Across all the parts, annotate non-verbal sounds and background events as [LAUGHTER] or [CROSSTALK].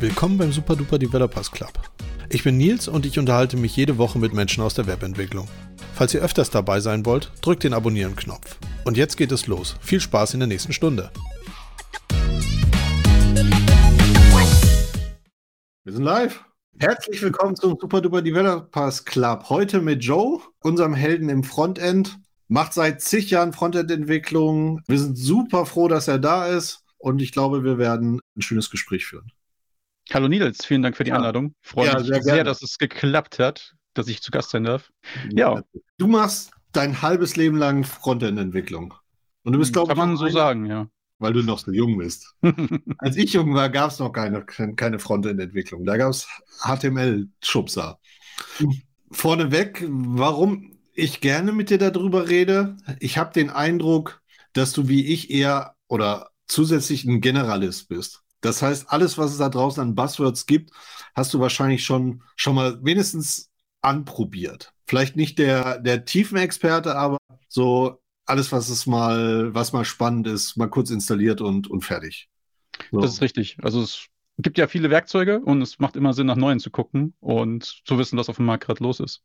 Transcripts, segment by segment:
Willkommen beim Super Duper Developers Club. Ich bin Nils und ich unterhalte mich jede Woche mit Menschen aus der Webentwicklung. Falls ihr öfters dabei sein wollt, drückt den Abonnieren-Knopf. Und jetzt geht es los. Viel Spaß in der nächsten Stunde. Wir sind live. Herzlich willkommen zum Super Duper Developers Club. Heute mit Joe, unserem Helden im Frontend. Macht seit zig Jahren Frontend-Entwicklung. Wir sind super froh, dass er da ist. Und ich glaube, wir werden ein schönes Gespräch führen. Hallo Nils, vielen Dank für die ja. Einladung. Freue ja, mich sehr, sehr dass es geklappt hat, dass ich zu Gast sein darf. Ja. Du machst dein halbes Leben lang Frontend-Entwicklung. Und du bist, glaube ich. Kann man so sagen, ja. Weil du noch so jung bist. [LAUGHS] Als ich jung war, gab es noch keine, keine Frontend-Entwicklung. Da gab es HTML-Schubser. Vorneweg, warum ich gerne mit dir darüber rede. Ich habe den Eindruck, dass du wie ich eher oder zusätzlich ein Generalist bist. Das heißt, alles, was es da draußen an Buzzwords gibt, hast du wahrscheinlich schon, schon mal wenigstens anprobiert. Vielleicht nicht der, der Tiefenexperte, aber so alles, was es mal, was mal spannend ist, mal kurz installiert und, und fertig. So. Das ist richtig. Also es gibt ja viele Werkzeuge und es macht immer Sinn, nach neuen zu gucken und zu wissen, was auf dem Markt gerade los ist.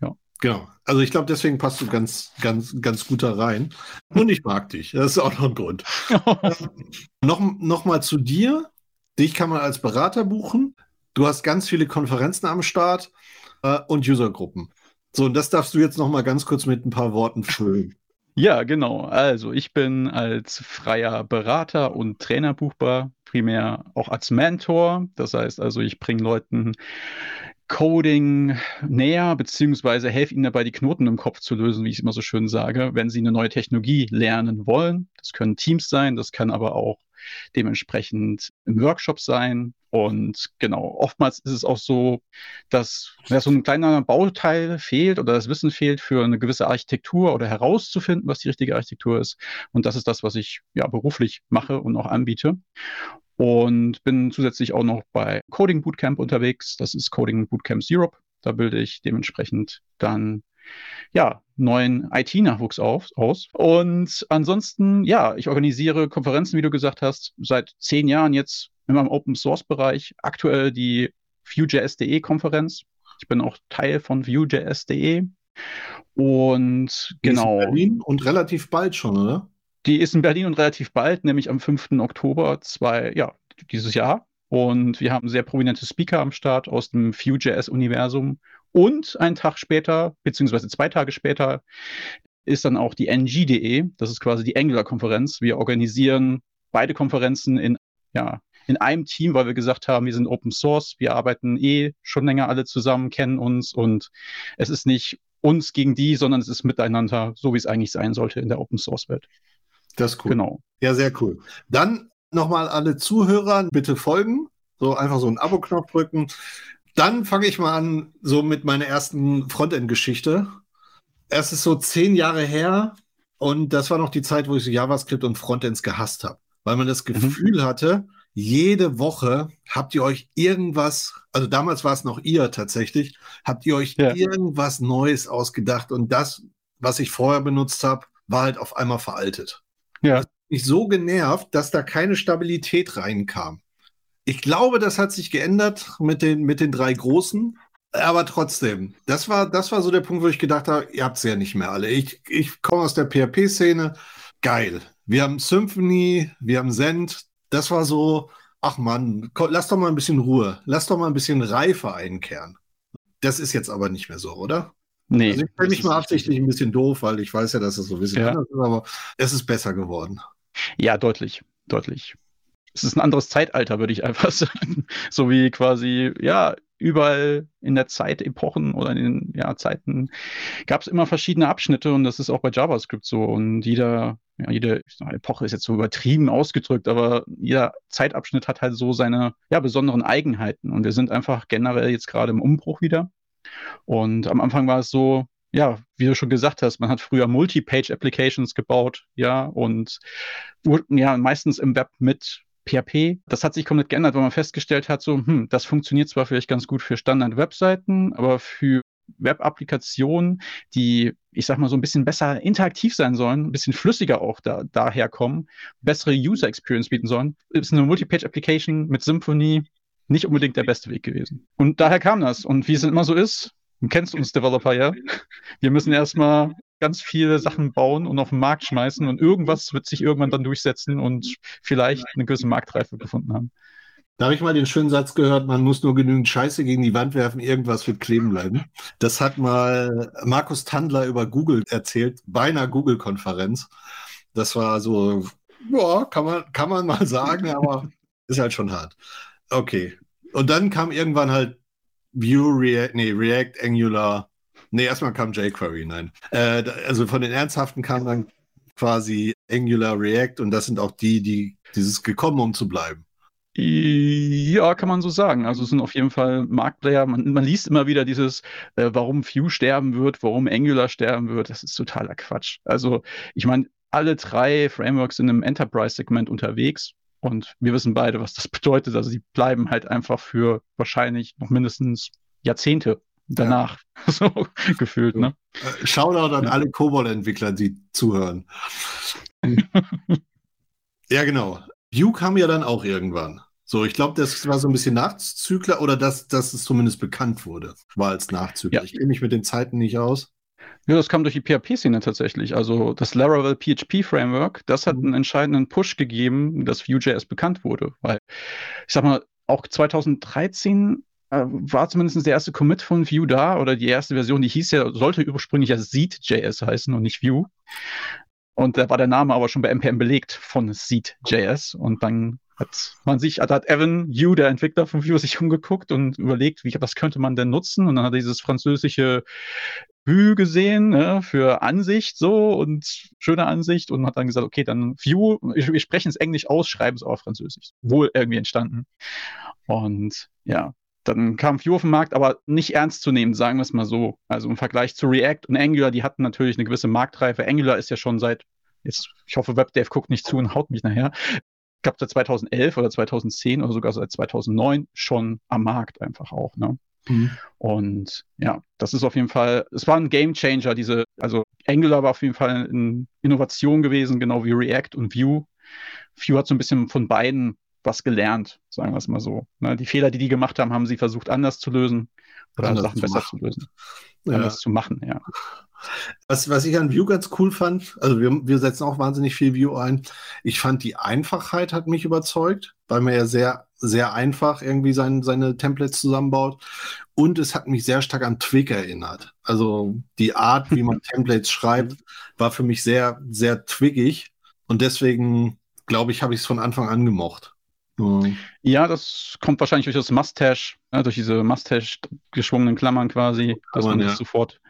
Ja. Genau. Also ich glaube, deswegen passt du ganz, ganz, ganz gut da rein. Und ich mag dich. Das ist auch noch ein Grund. [LAUGHS] noch, noch mal zu dir. Dich kann man als Berater buchen. Du hast ganz viele Konferenzen am Start äh, und Usergruppen. So, und das darfst du jetzt noch mal ganz kurz mit ein paar Worten füllen. Ja, genau. Also ich bin als freier Berater und Trainer buchbar, primär auch als Mentor. Das heißt also, ich bringe Leuten Coding näher, beziehungsweise helfe ihnen dabei, die Knoten im Kopf zu lösen, wie ich immer so schön sage, wenn sie eine neue Technologie lernen wollen. Das können Teams sein, das kann aber auch dementsprechend im Workshop sein. Und genau, oftmals ist es auch so, dass ja, so ein kleiner Bauteil fehlt oder das Wissen fehlt für eine gewisse Architektur oder herauszufinden, was die richtige Architektur ist. Und das ist das, was ich ja beruflich mache und auch anbiete und bin zusätzlich auch noch bei Coding Bootcamp unterwegs. Das ist Coding Bootcamps Europe. Da bilde ich dementsprechend dann ja, neuen IT-Nachwuchs aus. Und ansonsten, ja, ich organisiere Konferenzen, wie du gesagt hast, seit zehn Jahren jetzt in meinem Open Source Bereich. Aktuell die Vue.js.de Konferenz. Ich bin auch Teil von Vue.js.de. Und genau. Berlin und relativ bald schon, oder? Die ist in Berlin und relativ bald, nämlich am 5. Oktober zwei, ja, dieses Jahr. Und wir haben sehr prominente Speaker am Start aus dem Vue.js-Universum. Und einen Tag später, beziehungsweise zwei Tage später, ist dann auch die NG.de. Das ist quasi die Angular-Konferenz. Wir organisieren beide Konferenzen in, ja, in einem Team, weil wir gesagt haben, wir sind Open Source, wir arbeiten eh schon länger alle zusammen, kennen uns und es ist nicht uns gegen die, sondern es ist miteinander, so wie es eigentlich sein sollte in der Open Source Welt. Das ist cool. Genau. Ja, sehr cool. Dann nochmal alle Zuhörer bitte folgen. So einfach so einen Abo-Knopf drücken. Dann fange ich mal an, so mit meiner ersten Frontend-Geschichte. Es ist so zehn Jahre her und das war noch die Zeit, wo ich so JavaScript und Frontends gehasst habe, weil man das mhm. Gefühl mhm. hatte, jede Woche habt ihr euch irgendwas, also damals war es noch ihr tatsächlich, habt ihr euch ja. irgendwas Neues ausgedacht und das, was ich vorher benutzt habe, war halt auf einmal veraltet. Ja. Mich so genervt, dass da keine Stabilität reinkam. Ich glaube, das hat sich geändert mit den, mit den drei Großen. Aber trotzdem, das war, das war so der Punkt, wo ich gedacht habe, ihr habt es ja nicht mehr alle. Ich, ich komme aus der PHP-Szene. Geil. Wir haben Symphony, wir haben Send. Das war so, ach man, lass doch mal ein bisschen Ruhe. Lass doch mal ein bisschen Reife einkehren. Das ist jetzt aber nicht mehr so, oder? Nee. Also ich stelle mich mal absichtlich ein bisschen doof, weil ich weiß ja, dass es so ein bisschen ja. anders ist, aber es ist besser geworden. Ja, deutlich, deutlich. Es ist ein anderes Zeitalter, würde ich einfach [LAUGHS] sagen. so wie quasi, ja, überall in der Zeit, Epochen oder in den ja, Zeiten gab es immer verschiedene Abschnitte und das ist auch bei JavaScript so. Und jeder, ja, jede Epoche ist jetzt so übertrieben ausgedrückt, aber jeder Zeitabschnitt hat halt so seine ja, besonderen Eigenheiten. Und wir sind einfach generell jetzt gerade im Umbruch wieder. Und am Anfang war es so, ja, wie du schon gesagt hast, man hat früher Multi-Page-Applications gebaut, ja, und ja, meistens im Web mit PHP. Das hat sich komplett geändert, weil man festgestellt hat, so, hm, das funktioniert zwar vielleicht ganz gut für Standard-Webseiten, aber für Web-Applikationen, die, ich sag mal, so ein bisschen besser interaktiv sein sollen, ein bisschen flüssiger auch da, daherkommen, bessere User Experience bieten sollen, ist eine Multipage-Application mit Symfony nicht unbedingt der beste Weg gewesen. Und daher kam das. Und wie es immer so ist, du kennst uns Developer ja, wir müssen erstmal ganz viele Sachen bauen und auf den Markt schmeißen und irgendwas wird sich irgendwann dann durchsetzen und vielleicht eine gewisse Marktreife gefunden haben. Da habe ich mal den schönen Satz gehört, man muss nur genügend Scheiße gegen die Wand werfen, irgendwas wird kleben bleiben. Das hat mal Markus Tandler über Google erzählt, bei einer Google-Konferenz. Das war so, ja, kann man, kann man mal sagen, aber ist halt schon hart. Okay. Und dann kam irgendwann halt Vue, React, nee, React, Angular. Nee, erstmal kam jQuery, nein. Äh, also von den Ernsthaften kam dann quasi Angular, React und das sind auch die, die dieses gekommen, um zu bleiben. Ja, kann man so sagen. Also es sind auf jeden Fall Marktplayer. Man, man liest immer wieder dieses, äh, warum Vue sterben wird, warum Angular sterben wird. Das ist totaler Quatsch. Also ich meine, alle drei Frameworks sind im Enterprise-Segment unterwegs und wir wissen beide, was das [LAUGHS] bedeutet. Also sie bleiben halt einfach für wahrscheinlich noch mindestens Jahrzehnte danach ja. [LAUGHS] so gefühlt. Ne? Äh, Shoutout an alle Cobol-Entwickler, die zuhören. [LAUGHS] ja, genau. Vue kam ja dann auch irgendwann. So, ich glaube, das war so ein bisschen Nachzügler oder dass, dass es zumindest bekannt wurde, war als Nachzügler. Ja. Ich kenne mich mit den Zeiten nicht aus. Ja, das kam durch die PHP-Szene tatsächlich. Also das Laravel PHP Framework, das hat mhm. einen entscheidenden Push gegeben, dass Vue.js bekannt wurde. Weil, ich sag mal, auch 2013 äh, war zumindest der erste Commit von Vue da oder die erste Version, die hieß ja, sollte ursprünglich ja Seed.js heißen und nicht Vue. Und da war der Name aber schon bei NPM belegt von Seed.js. Und dann hat man sich, also hat Evan Yu, der Entwickler von Vue, sich umgeguckt und überlegt, wie, was könnte man denn nutzen? Und dann hat er dieses französische Vue gesehen ne, für Ansicht so und schöne Ansicht und hat dann gesagt, okay, dann Vue, wir sprechen es Englisch aus, schreiben es auf Französisch. Wohl irgendwie entstanden. Und ja, dann kam Vue auf den Markt, aber nicht ernst zu nehmen, sagen wir es mal so. Also im Vergleich zu React und Angular, die hatten natürlich eine gewisse Marktreife. Angular ist ja schon seit, jetzt, ich hoffe, WebDev guckt nicht zu und haut mich nachher. Ich glaube, seit 2011 oder 2010 oder sogar seit 2009 schon am Markt einfach auch. Ne? Mhm. Und ja, das ist auf jeden Fall, es war ein Game Changer, diese, also Angular war auf jeden Fall eine Innovation gewesen, genau wie React und Vue. Vue hat so ein bisschen von beiden was gelernt, sagen wir es mal so. Ne? Die Fehler, die die gemacht haben, haben sie versucht anders zu lösen oder anders Sachen besser machen. zu lösen. Ja. Anders zu machen, ja. Was, was ich an Vue ganz cool fand, also wir, wir setzen auch wahnsinnig viel Vue ein. Ich fand die Einfachheit hat mich überzeugt, weil man ja sehr, sehr einfach irgendwie sein, seine Templates zusammenbaut. Und es hat mich sehr stark an Twig erinnert. Also die Art, wie man [LAUGHS] Templates schreibt, war für mich sehr, sehr twiggig. Und deswegen, glaube ich, habe ich es von Anfang an gemocht. Mhm. Ja, das kommt wahrscheinlich durch das Mustache, ja, durch diese Mustache geschwungenen Klammern quasi, dass man, man das sofort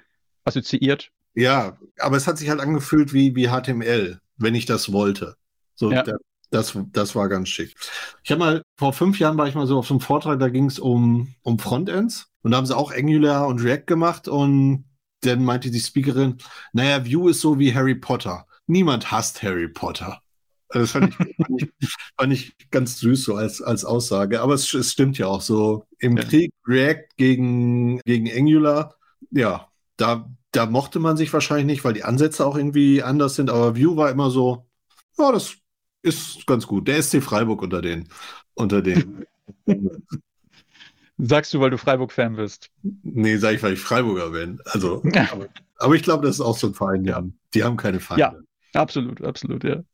assoziiert. Ja, aber es hat sich halt angefühlt wie, wie HTML, wenn ich das wollte. So, ja. der, das, das war ganz schick. Ich habe mal, vor fünf Jahren war ich mal so auf so einem Vortrag, da ging es um, um Frontends und da haben sie auch Angular und React gemacht und dann meinte die Speakerin, naja, Vue ist so wie Harry Potter. Niemand hasst Harry Potter. Das fand ich, [LAUGHS] fand ich, fand ich, ganz süß so als, als Aussage. Aber es, es stimmt ja auch so. Im ja. Krieg React gegen, gegen Angular, ja, da, da mochte man sich wahrscheinlich nicht, weil die Ansätze auch irgendwie anders sind. Aber View war immer so, ja, das ist ganz gut. Der SC Freiburg unter den, unter den. [LAUGHS] Sagst du, weil du Freiburg-Fan bist? Nee, sag ich, weil ich Freiburger bin. Also, [LAUGHS] aber, aber, ich glaube, das ist auch so ein Verein, die haben, die haben keine Feinde. Ja, absolut, absolut, ja.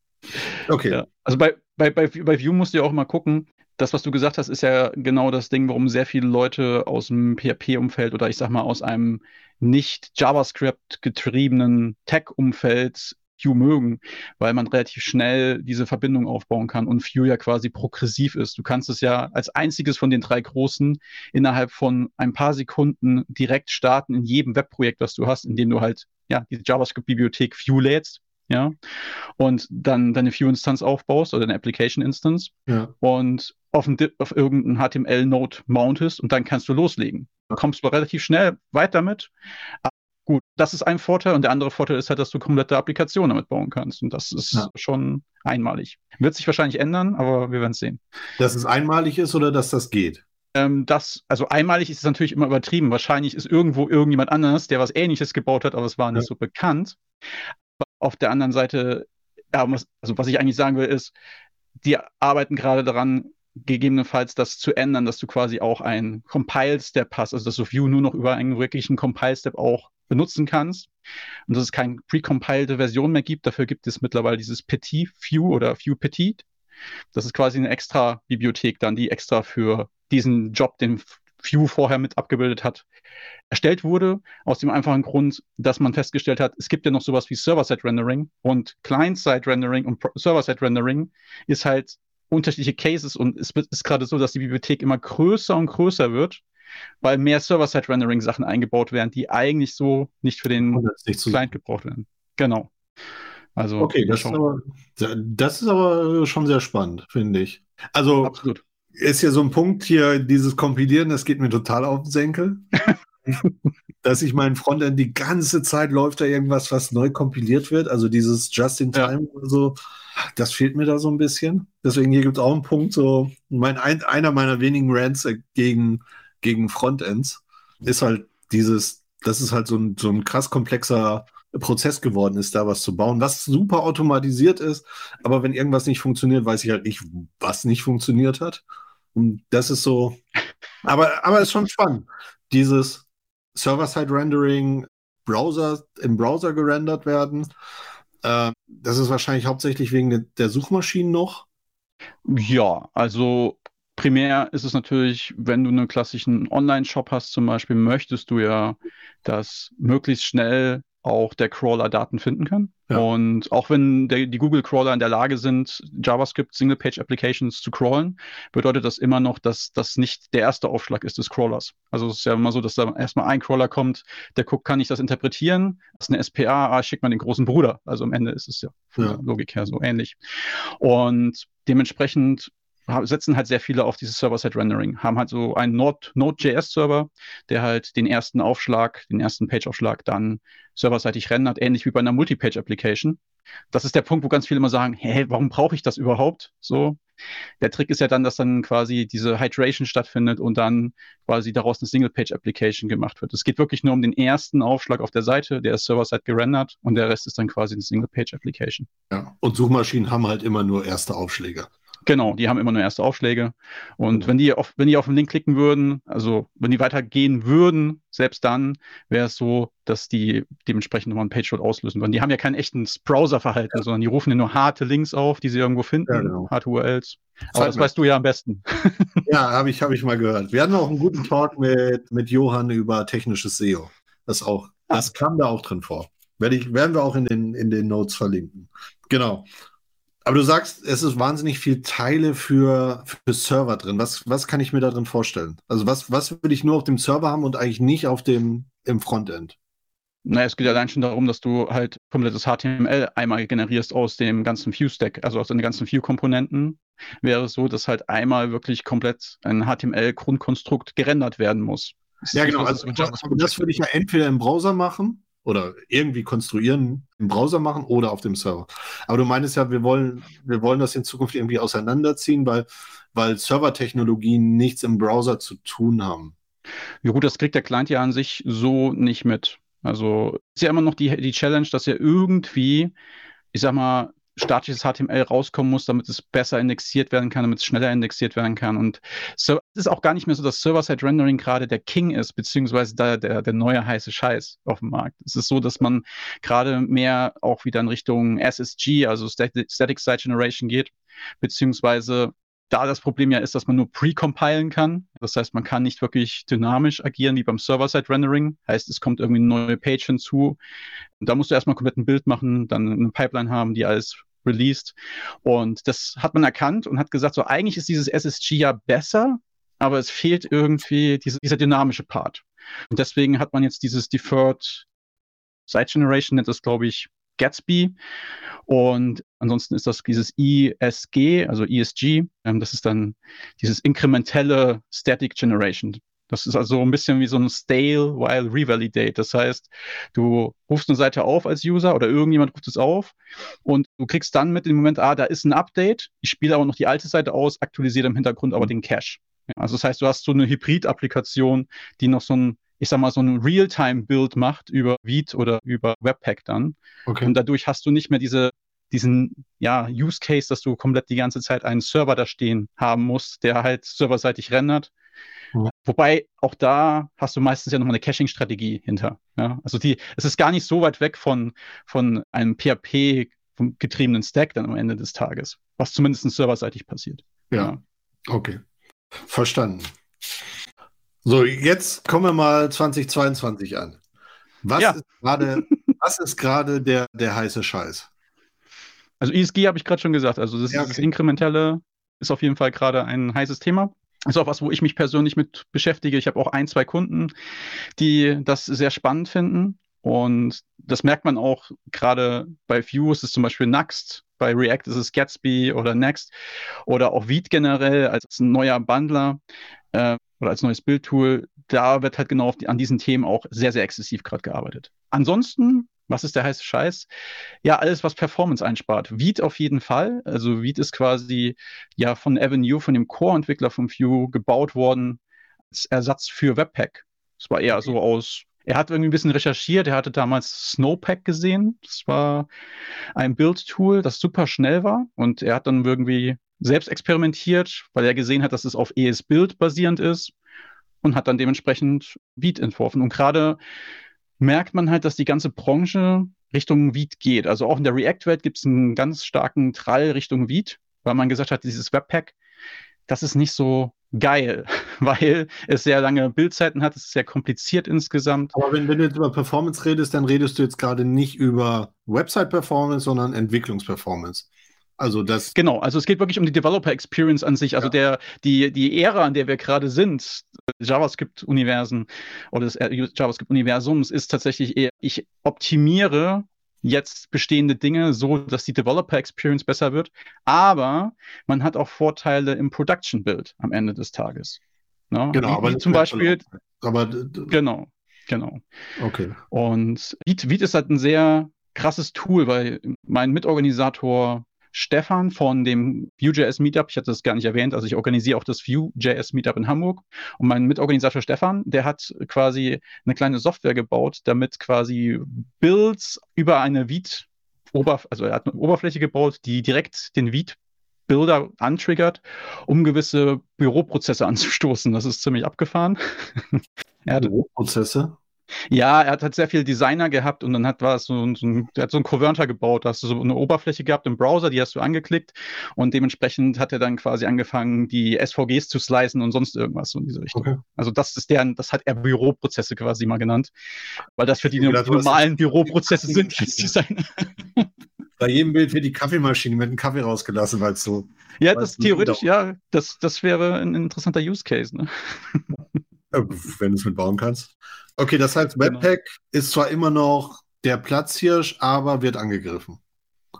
Okay. Ja. Also bei, bei, bei, bei Vue musst du ja auch mal gucken, das, was du gesagt hast, ist ja genau das Ding, warum sehr viele Leute aus dem PHP-Umfeld oder ich sag mal aus einem nicht JavaScript getriebenen Tech-Umfeld Vue mögen, weil man relativ schnell diese Verbindung aufbauen kann und Vue ja quasi progressiv ist. Du kannst es ja als einziges von den drei großen innerhalb von ein paar Sekunden direkt starten in jedem Webprojekt, was du hast, indem du halt ja diese JavaScript-Bibliothek Vue lädst ja, und dann deine View-Instanz aufbaust oder eine Application-Instance ja. und auf, ein, auf irgendeinen HTML-Node mountest und dann kannst du loslegen. Du kommst zwar relativ schnell weit damit, gut, das ist ein Vorteil und der andere Vorteil ist halt, dass du komplette Applikationen damit bauen kannst und das ist ja. schon einmalig. Wird sich wahrscheinlich ändern, aber wir werden es sehen. Dass es einmalig ist oder dass das geht? Ähm, das, also einmalig ist es natürlich immer übertrieben. Wahrscheinlich ist irgendwo irgendjemand anders, der was Ähnliches gebaut hat, aber es war nicht ja. so bekannt. Auf der anderen Seite, ja, was, also was ich eigentlich sagen will, ist, die arbeiten gerade daran, gegebenenfalls das zu ändern, dass du quasi auch ein Compile-Step hast, also dass du View nur noch über einen wirklichen Compile-Step auch benutzen kannst und dass es keine precompiled Version mehr gibt. Dafür gibt es mittlerweile dieses Petit View oder View Petit. Das ist quasi eine extra Bibliothek dann, die extra für diesen Job, den View vorher mit abgebildet hat, erstellt wurde. Aus dem einfachen Grund, dass man festgestellt hat, es gibt ja noch sowas wie Server-Side-Rendering und Client-Side-Rendering und Server-Side-Rendering ist halt unterschiedliche Cases und es ist gerade so, dass die Bibliothek immer größer und größer wird, weil mehr Server-Side-Rendering-Sachen eingebaut werden, die eigentlich so nicht für den nicht Client gebraucht werden. Genau. Also, okay, das ist, aber, das ist aber schon sehr spannend, finde ich. Also, Absolut. ist ja so ein Punkt hier, dieses Kompilieren, das geht mir total auf den Senkel. [LAUGHS] dass ich meinen Frontend die ganze Zeit läuft da irgendwas, was neu kompiliert wird, also dieses Just-in-Time ja. oder so, das fehlt mir da so ein bisschen. Deswegen hier gibt es auch einen Punkt, so mein, ein, einer meiner wenigen Rants gegen, gegen Frontends ist halt dieses, das ist halt so ein, so ein krass komplexer Prozess geworden ist, da was zu bauen, was super automatisiert ist, aber wenn irgendwas nicht funktioniert, weiß ich halt nicht, was nicht funktioniert hat. Und das ist so, aber, aber ist schon spannend. Dieses Server-Side-Rendering, Browser, im Browser gerendert werden, äh, das ist wahrscheinlich hauptsächlich wegen der Suchmaschinen noch. Ja, also primär ist es natürlich, wenn du einen klassischen Online-Shop hast zum Beispiel, möchtest du ja, dass möglichst schnell auch der Crawler Daten finden kann. Ja. Und auch wenn der, die Google-Crawler in der Lage sind, JavaScript Single-Page-Applications zu crawlen, bedeutet das immer noch, dass das nicht der erste Aufschlag ist des Crawlers. Also es ist ja immer so, dass da erstmal ein Crawler kommt, der guckt, kann ich das interpretieren? Das ist eine SPA, ah, schickt man den großen Bruder. Also am Ende ist es ja von ja. der Logik her so ähnlich. Und dementsprechend setzen halt sehr viele auf dieses Server-Side-Rendering, haben halt so einen Node.js-Server, der halt den ersten Aufschlag, den ersten Page-Aufschlag dann serverseitig rendert, ähnlich wie bei einer Multi-Page-Application. Das ist der Punkt, wo ganz viele immer sagen, hey, warum brauche ich das überhaupt? So. Der Trick ist ja dann, dass dann quasi diese Hydration stattfindet und dann quasi daraus eine Single-Page-Application gemacht wird. Es geht wirklich nur um den ersten Aufschlag auf der Seite, der ist server-side gerendert und der Rest ist dann quasi eine Single-Page-Application. Ja, und Suchmaschinen haben halt immer nur erste Aufschläge. Genau, die haben immer nur erste Aufschläge. Und wenn die auf, wenn die auf den Link klicken würden, also wenn die weitergehen würden, selbst dann wäre es so, dass die dementsprechend nochmal einen Page-Load auslösen würden. Die haben ja kein echtes Browser-Verhalten, ja. sondern die rufen ja nur harte Links auf, die sie irgendwo finden, ja, genau. harte URLs. Aber das weißt du ja am besten. [LAUGHS] Ja, habe ich, hab ich mal gehört. Wir hatten auch einen guten Talk mit, mit Johann über technisches SEO. Das auch, das kam da auch drin vor. Werde ich, werden wir auch in den, in den Notes verlinken. Genau. Aber du sagst, es ist wahnsinnig viel Teile für, für Server drin. Was, was kann ich mir da drin vorstellen? Also was, was würde ich nur auf dem Server haben und eigentlich nicht auf dem im Frontend? Naja, es geht allein schon darum, dass du halt komplettes HTML einmal generierst aus dem ganzen View-Stack, also aus den ganzen View-Komponenten. Wäre es so, dass halt einmal wirklich komplett ein HTML-Grundkonstrukt gerendert werden muss. Ja, genau. Also, das, das würde ich ja entweder im Browser machen oder irgendwie konstruieren, im Browser machen oder auf dem Server. Aber du meinst ja, wir wollen, wir wollen das in Zukunft irgendwie auseinanderziehen, weil, weil Servertechnologien nichts im Browser zu tun haben. Ja gut, das kriegt der Client ja an sich so nicht mit. Also ist ja immer noch die, die Challenge, dass er irgendwie, ich sag mal, statisches HTML rauskommen muss, damit es besser indexiert werden kann, damit es schneller indexiert werden kann. Und so, es ist auch gar nicht mehr so, dass Server-Side-Rendering gerade der King ist, beziehungsweise da der, der neue heiße Scheiß auf dem Markt. Es ist so, dass man gerade mehr auch wieder in Richtung SSG, also Static, Site Generation geht, beziehungsweise da das Problem ja ist, dass man nur pre-compilen kann. Das heißt, man kann nicht wirklich dynamisch agieren wie beim Server-Side-Rendering. Heißt, es kommt irgendwie eine neue Page hinzu. Und da musst du erstmal komplett ein Bild machen, dann eine Pipeline haben, die alles released. Und das hat man erkannt und hat gesagt, so eigentlich ist dieses SSG ja besser, aber es fehlt irgendwie diese, dieser dynamische Part. Und deswegen hat man jetzt dieses Deferred Site Generation, nennt das, glaube ich, Gatsby. Und ansonsten ist das dieses ISG, also ESG. Ähm, das ist dann dieses inkrementelle Static Generation. Das ist also ein bisschen wie so ein Stale while Revalidate. Das heißt, du rufst eine Seite auf als User oder irgendjemand ruft es auf und du kriegst dann mit dem Moment, ah, da ist ein Update. Ich spiele aber noch die alte Seite aus, aktualisiere im Hintergrund aber den Cache. Also das heißt, du hast so eine Hybrid-Applikation, die noch so ein, ich sag mal, so ein Realtime-Build macht über Vite oder über Webpack dann. Okay. Und dadurch hast du nicht mehr diese, diesen ja, Use Case, dass du komplett die ganze Zeit einen Server da stehen haben musst, der halt serverseitig rendert. Mhm. Wobei auch da hast du meistens ja nochmal eine Caching-Strategie hinter. Ja? Also die, es ist gar nicht so weit weg von, von einem PHP getriebenen Stack dann am Ende des Tages, was zumindest serverseitig passiert. Ja. ja. Okay. Verstanden. So, jetzt kommen wir mal 2022 an. Was ja. ist gerade, [LAUGHS] was ist gerade der, der heiße Scheiß? Also ESG habe ich gerade schon gesagt. Also das, ja, okay. das Inkrementelle ist auf jeden Fall gerade ein heißes Thema. Ist auch was, wo ich mich persönlich mit beschäftige. Ich habe auch ein, zwei Kunden, die das sehr spannend finden. Und das merkt man auch gerade bei Vue ist es zum Beispiel Next, bei React ist es Gatsby oder Next oder auch Vite generell als ein neuer Bundler äh, oder als neues Bildtool. Da wird halt genau die, an diesen Themen auch sehr, sehr exzessiv gerade gearbeitet. Ansonsten was ist der heiße Scheiß? Ja, alles, was Performance einspart. Vite auf jeden Fall. Also Vite ist quasi ja von Avenue, von dem Core-Entwickler von Vue, gebaut worden als Ersatz für Webpack. Es war eher so aus er hat irgendwie ein bisschen recherchiert. Er hatte damals Snowpack gesehen. Das war ein Build-Tool, das super schnell war. Und er hat dann irgendwie selbst experimentiert, weil er gesehen hat, dass es auf ES-Build basierend ist und hat dann dementsprechend Vite entworfen. Und gerade merkt man halt, dass die ganze Branche Richtung Vite geht. Also auch in der React-Welt gibt es einen ganz starken Trall Richtung Vite, weil man gesagt hat, dieses Webpack, das ist nicht so geil, [LAUGHS] weil es sehr lange Bildzeiten hat, es ist sehr kompliziert insgesamt. Aber wenn, wenn du jetzt über Performance redest, dann redest du jetzt gerade nicht über Website-Performance, sondern Entwicklungsperformance. Also das. Genau, also es geht wirklich um die Developer Experience an sich, also ja. der, die, die Ära, in der wir gerade sind, JavaScript-Universen oder des JavaScript-Universums ist tatsächlich eher, ich optimiere jetzt bestehende Dinge so, dass die Developer Experience besser wird. Aber man hat auch Vorteile im Production Build am Ende des Tages. Ne? Genau, aber wie zum Beispiel. Aber genau, genau. Okay. Und Vite ist halt ein sehr krasses Tool, weil mein Mitorganisator Stefan von dem Vue.js Meetup. Ich hatte das gar nicht erwähnt. Also ich organisiere auch das Vue.js Meetup in Hamburg. Und mein Mitorganisator Stefan, der hat quasi eine kleine Software gebaut, damit quasi Builds über eine Vite Oberf also er hat eine Oberfläche gebaut, die direkt den Vite Builder antriggert, um gewisse Büroprozesse [LAUGHS] anzustoßen. Das ist ziemlich abgefahren. [LAUGHS] Büroprozesse? Ja, er hat halt sehr viel Designer gehabt und dann hat war so, so ein, er hat so einen Converter gebaut. Da hast du so eine Oberfläche gehabt im Browser, die hast du angeklickt und dementsprechend hat er dann quasi angefangen, die SVGs zu slicen und sonst irgendwas so in diese Richtung. Okay. Also das ist deren, das hat er Büroprozesse quasi mal genannt, weil das für die, die normalen Büroprozesse sind als Designer. Bei jedem Bild wird die Kaffeemaschine mit dem Kaffee rausgelassen, weil es so. Ja, das theoretisch, ja, das, das wäre ein interessanter Use Case, ne? Wenn du es mitbauen kannst. Okay, das heißt, genau. Webpack genau. ist zwar immer noch der Platzhirsch, aber wird angegriffen.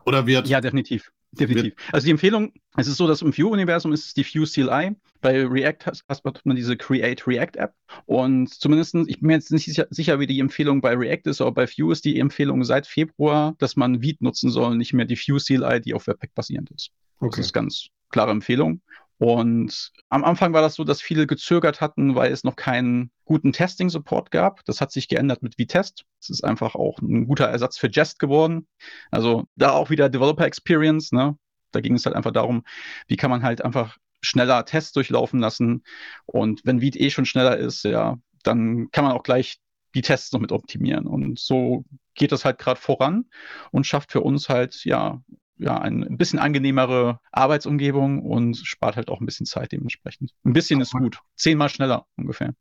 Oder wird. Ja, definitiv. Definitiv. Also die Empfehlung, es ist so, dass im Vue-Universum ist es die Vue CLI. Bei React hat man diese Create React App. Und zumindest, ich bin mir jetzt nicht sicher, sicher, wie die Empfehlung bei React ist, aber bei Vue ist die Empfehlung seit Februar, dass man Vite nutzen soll, nicht mehr die Vue CLI, die auf Webpack basierend ist. Okay. Das ist ganz klare Empfehlung. Und am Anfang war das so, dass viele gezögert hatten, weil es noch keinen guten Testing-Support gab. Das hat sich geändert mit Vitest. Es ist einfach auch ein guter Ersatz für Jest geworden. Also da auch wieder Developer Experience. Ne? Da ging es halt einfach darum, wie kann man halt einfach schneller Tests durchlaufen lassen. Und wenn Vite eh schon schneller ist, ja, dann kann man auch gleich die Tests noch mit optimieren. Und so geht das halt gerade voran und schafft für uns halt ja ja, ein bisschen angenehmere Arbeitsumgebung und spart halt auch ein bisschen Zeit dementsprechend. Ein bisschen ist gut. Zehnmal schneller ungefähr.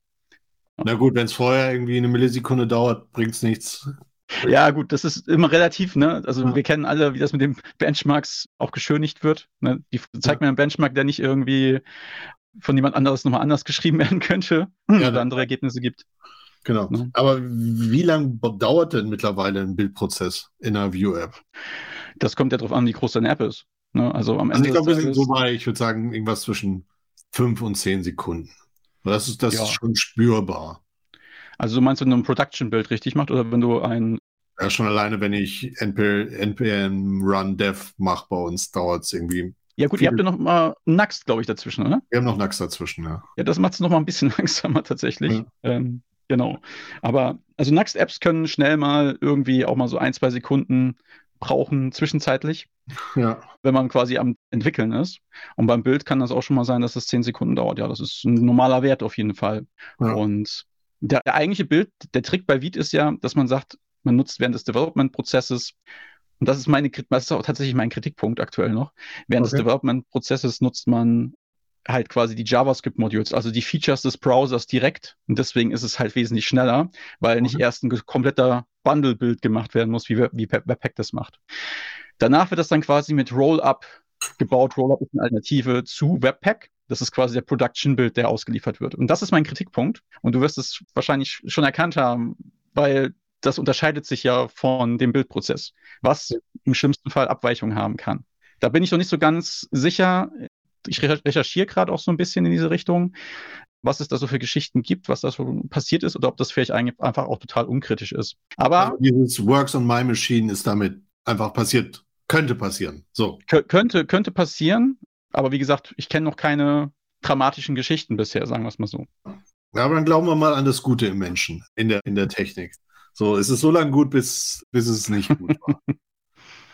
Na gut, wenn es vorher irgendwie eine Millisekunde dauert, bringt es nichts. Ja, gut, das ist immer relativ, ne? Also ja. wir kennen alle, wie das mit den Benchmarks auch geschönigt wird. Ne? Die zeigt mir einen Benchmark, der nicht irgendwie von jemand anderes nochmal anders [LAUGHS] geschrieben werden könnte ja, oder andere Ergebnisse gibt. Genau. Ne? Aber wie lange dauert denn mittlerweile ein Bildprozess in einer View-App? Das kommt ja darauf an, wie groß deine App ist. Ne? Also am Ende. Also ich glaube, wir sind so bei, ich würde sagen, irgendwas zwischen fünf und zehn Sekunden. Das ist, das ja. ist schon spürbar. Also du meinst, wenn du ein Production-Bild richtig machst oder wenn du ein. Ja, schon alleine, wenn ich npm, npm run dev mache bei uns, dauert es irgendwie Ja gut, ihr habt ja noch mal Naxt, glaube ich, dazwischen, oder? Wir haben noch Naxt dazwischen, ja. Ja, das macht es noch mal ein bisschen [LAUGHS] langsamer tatsächlich. Ja. Ähm, genau. Aber also Naxt-Apps können schnell mal irgendwie auch mal so ein, zwei Sekunden brauchen zwischenzeitlich, ja. wenn man quasi am entwickeln ist. Und beim Bild kann das auch schon mal sein, dass es zehn Sekunden dauert. Ja, das ist ein normaler Wert auf jeden Fall. Ja. Und der, der, eigentliche Bild, der Trick bei Vite ist ja, dass man sagt, man nutzt während des Development-Prozesses und das ist meine, das ist auch tatsächlich mein Kritikpunkt aktuell noch. Während okay. des Development-Prozesses nutzt man halt quasi die JavaScript-Modules, also die Features des Browsers direkt. Und deswegen ist es halt wesentlich schneller, weil nicht erst ein kompletter Bundle-Bild gemacht werden muss, wie, wie Webpack das macht. Danach wird das dann quasi mit Rollup gebaut. Rollup ist eine Alternative zu Webpack. Das ist quasi der Production-Bild, der ausgeliefert wird. Und das ist mein Kritikpunkt. Und du wirst es wahrscheinlich schon erkannt haben, weil das unterscheidet sich ja von dem Bildprozess, was im schlimmsten Fall Abweichungen haben kann. Da bin ich noch nicht so ganz sicher. Ich recherchiere gerade auch so ein bisschen in diese Richtung, was es da so für Geschichten gibt, was da so passiert ist oder ob das vielleicht einfach auch total unkritisch ist. Aber also dieses Works on My Machine ist damit einfach passiert, könnte passieren. So. Könnte, könnte passieren, aber wie gesagt, ich kenne noch keine dramatischen Geschichten bisher, sagen wir es mal so. Ja, aber dann glauben wir mal an das Gute im Menschen, in der, in der Technik. So, es ist so lange gut, bis, bis es nicht gut war. [LAUGHS]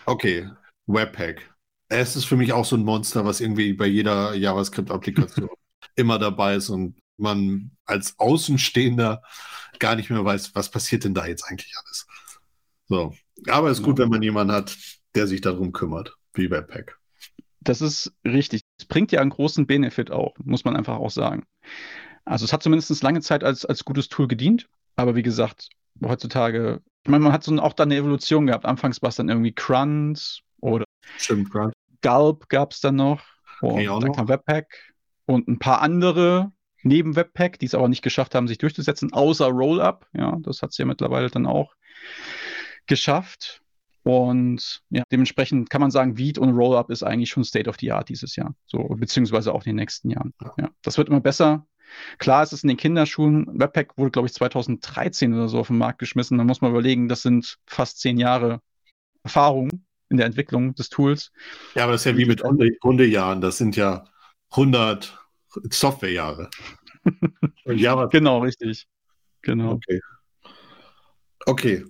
Okay, Webpack. Es ist für mich auch so ein Monster, was irgendwie bei jeder JavaScript-Applikation [LAUGHS] immer dabei ist und man als Außenstehender gar nicht mehr weiß, was passiert denn da jetzt eigentlich alles. So, aber es ist gut, wenn man jemanden hat, der sich darum kümmert, wie Webpack. Das ist richtig. Es bringt ja einen großen Benefit auch, muss man einfach auch sagen. Also es hat zumindest lange Zeit als, als gutes Tool gedient, aber wie gesagt, heutzutage, ich meine, man hat so auch dann eine Evolution gehabt. Anfangs war es dann irgendwie Crunt oder Stimmt, Crunt. Gulp gab es dann noch. Und dann noch. kam Webpack und ein paar andere neben Webpack, die es aber nicht geschafft haben, sich durchzusetzen, außer Rollup. Ja, das hat es ja mittlerweile dann auch geschafft. Und ja, dementsprechend kann man sagen, Veed und Rollup ist eigentlich schon State of the Art dieses Jahr. So, beziehungsweise auch in den nächsten Jahren. Ja, das wird immer besser. Klar, es ist in den Kinderschuhen. Webpack wurde, glaube ich, 2013 oder so auf den Markt geschmissen. Da muss man überlegen, das sind fast zehn Jahre Erfahrung in der Entwicklung des Tools. Ja, aber das ist ja wie mit Hundejahren. Das sind ja 100 Softwarejahre. [LAUGHS] Java genau, richtig. Genau. Okay. Okay.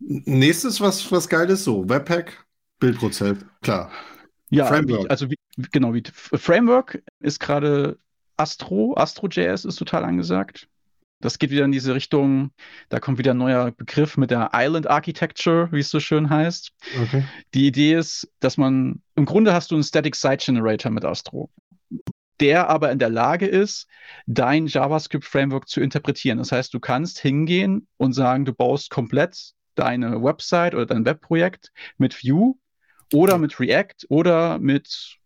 Nächstes, was, was geil ist, so Webpack, Bildprozess, klar. Ja, Framework. Also wie, genau, wie Framework ist gerade Astro, AstroJS ist total angesagt. Das geht wieder in diese Richtung, da kommt wieder ein neuer Begriff mit der Island Architecture, wie es so schön heißt. Okay. Die Idee ist, dass man, im Grunde hast du einen Static Site Generator mit Astro, der aber in der Lage ist, dein JavaScript-Framework zu interpretieren. Das heißt, du kannst hingehen und sagen, du baust komplett deine Website oder dein Webprojekt mit Vue oder mit React oder mit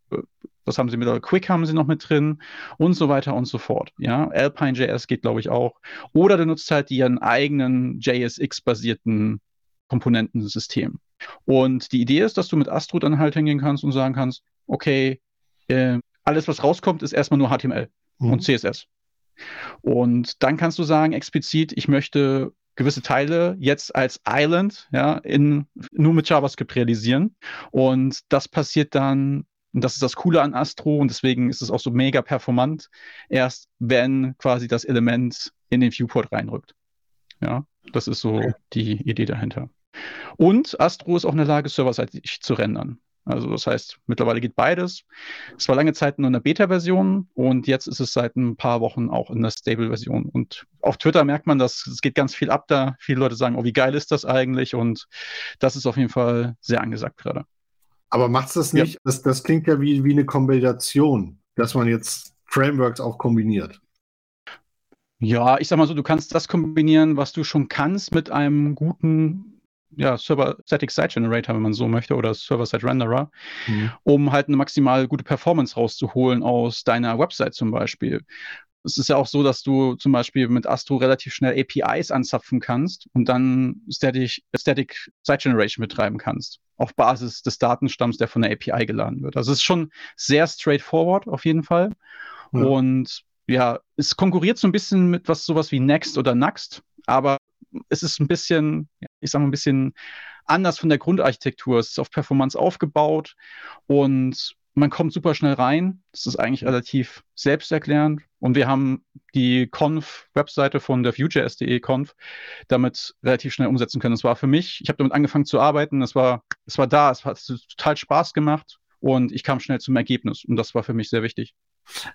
äh, was haben sie mit Quick haben sie noch mit drin und so weiter und so fort. Ja, Alpine.js geht, glaube ich, auch. Oder du nutzt halt ihren eigenen JSX-basierten Komponentensystem. Und die Idee ist, dass du mit Astro dann halt hingehen kannst und sagen kannst, okay, äh, alles, was rauskommt, ist erstmal nur HTML mhm. und CSS. Und dann kannst du sagen, explizit, ich möchte gewisse Teile jetzt als Island ja, in, nur mit JavaScript realisieren. Und das passiert dann und das ist das Coole an Astro und deswegen ist es auch so mega performant, erst wenn quasi das Element in den Viewport reinrückt. Ja, das ist so okay. die Idee dahinter. Und Astro ist auch in der Lage, serverseitig zu rendern. Also das heißt, mittlerweile geht beides. Es war lange Zeit nur in der Beta-Version und jetzt ist es seit ein paar Wochen auch in der Stable-Version. Und auf Twitter merkt man, dass es geht ganz viel ab da. Viele Leute sagen, oh, wie geil ist das eigentlich? Und das ist auf jeden Fall sehr angesagt gerade. Aber macht es das nicht? Ja. Das, das klingt ja wie, wie eine Kombination, dass man jetzt Frameworks auch kombiniert. Ja, ich sag mal so, du kannst das kombinieren, was du schon kannst, mit einem guten ja, Server-Static Site Generator, wenn man so möchte, oder Server-Side Renderer, mhm. um halt eine maximal gute Performance rauszuholen aus deiner Website zum Beispiel. Es ist ja auch so, dass du zum Beispiel mit Astro relativ schnell APIs anzapfen kannst und dann Static, Static Site Generation betreiben kannst. Auf Basis des Datenstamms, der von der API geladen wird. Also es ist schon sehr straightforward auf jeden Fall. Ja. Und ja, es konkurriert so ein bisschen mit was sowas wie Next oder Next, aber es ist ein bisschen, ich sag mal, ein bisschen anders von der Grundarchitektur. Es ist auf Performance aufgebaut und man kommt super schnell rein. Das ist eigentlich relativ selbsterklärend. Und wir haben die Conf-Webseite von der Vue.js.de Conf damit relativ schnell umsetzen können. Das war für mich, ich habe damit angefangen zu arbeiten, es war, es war da, es hat total Spaß gemacht und ich kam schnell zum Ergebnis. Und das war für mich sehr wichtig.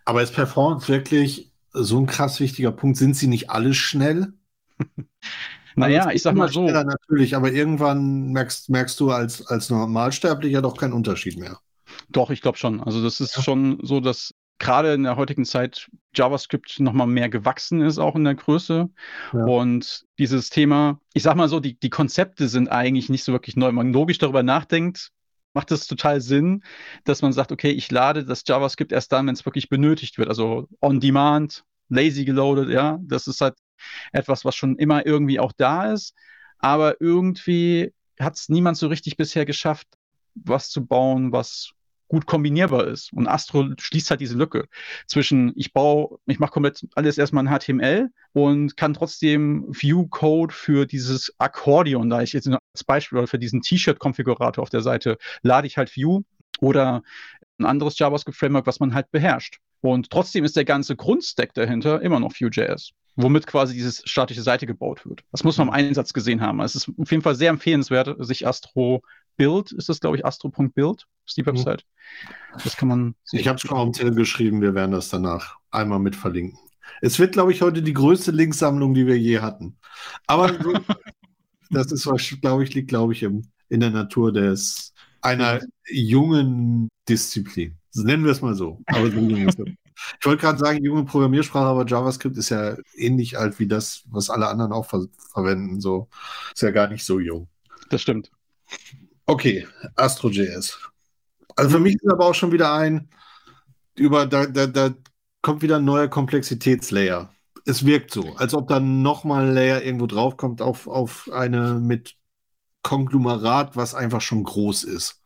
Aber ist Performance wirklich so ein krass wichtiger Punkt? Sind sie nicht alle schnell? [LAUGHS] naja, ich sag mal so. Natürlich, aber irgendwann merkst, merkst du als, als Normalsterblicher doch keinen Unterschied mehr. Doch, ich glaube schon. Also das ist ja. schon so, dass gerade in der heutigen Zeit JavaScript nochmal mehr gewachsen ist, auch in der Größe. Ja. Und dieses Thema, ich sag mal so, die, die Konzepte sind eigentlich nicht so wirklich neu. Wenn man logisch darüber nachdenkt, macht es total Sinn, dass man sagt, okay, ich lade das JavaScript erst dann, wenn es wirklich benötigt wird. Also on demand, lazy geloadet, ja. Das ist halt etwas, was schon immer irgendwie auch da ist. Aber irgendwie hat es niemand so richtig bisher geschafft, was zu bauen, was gut kombinierbar ist. Und Astro schließt halt diese Lücke zwischen, ich baue, ich mache komplett alles erstmal in HTML und kann trotzdem View-Code für dieses Akkordeon, da ich jetzt als Beispiel oder für diesen T-Shirt-Konfigurator auf der Seite lade ich halt View oder ein anderes JavaScript-Framework, was man halt beherrscht. Und trotzdem ist der ganze Grundstack dahinter immer noch Vue.js, womit quasi diese statische Seite gebaut wird. Das muss man im Einsatz gesehen haben. Es ist auf jeden Fall sehr empfehlenswert, sich Astro Build ist das, glaube ich, astro.build ist die Website. Das kann man. Ich habe es schon auf dem Zettel geschrieben, wir werden das danach einmal mit verlinken. Es wird, glaube ich, heute die größte Linksammlung, die wir je hatten. Aber [LAUGHS] das ist, glaube ich, liegt, glaube ich, im, in der Natur des einer jungen Disziplin. Nennen wir es mal so. Aber ich wollte gerade sagen, junge Programmiersprache, aber JavaScript ist ja ähnlich alt wie das, was alle anderen auch ver verwenden. So ist ja gar nicht so jung. Das stimmt. Okay, AstroJS. Also für mich ist aber auch schon wieder ein, über, da, da, da kommt wieder ein neuer Komplexitätslayer. Es wirkt so, als ob dann nochmal ein Layer irgendwo draufkommt auf, auf eine mit Konglomerat, was einfach schon groß ist.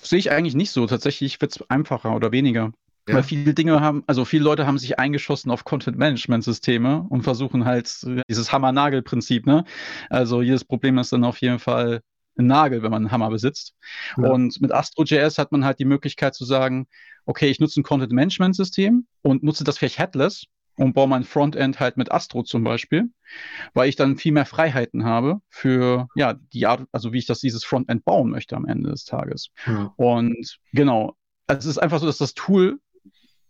Sehe ich eigentlich nicht so. Tatsächlich wird es einfacher oder weniger. Ja. Weil viele Dinge haben, also viele Leute haben sich eingeschossen auf Content-Management-Systeme und versuchen halt dieses Hammer-Nagel-Prinzip, ne? Also jedes Problem ist dann auf jeden Fall ein Nagel, wenn man einen Hammer besitzt. Ja. Und mit AstroJS hat man halt die Möglichkeit zu sagen, okay, ich nutze ein Content-Management-System und nutze das vielleicht headless und baue mein Frontend halt mit Astro zum Beispiel, weil ich dann viel mehr Freiheiten habe für ja die Art, also wie ich das dieses Frontend bauen möchte am Ende des Tages. Ja. Und genau, also es ist einfach so, dass das Tool,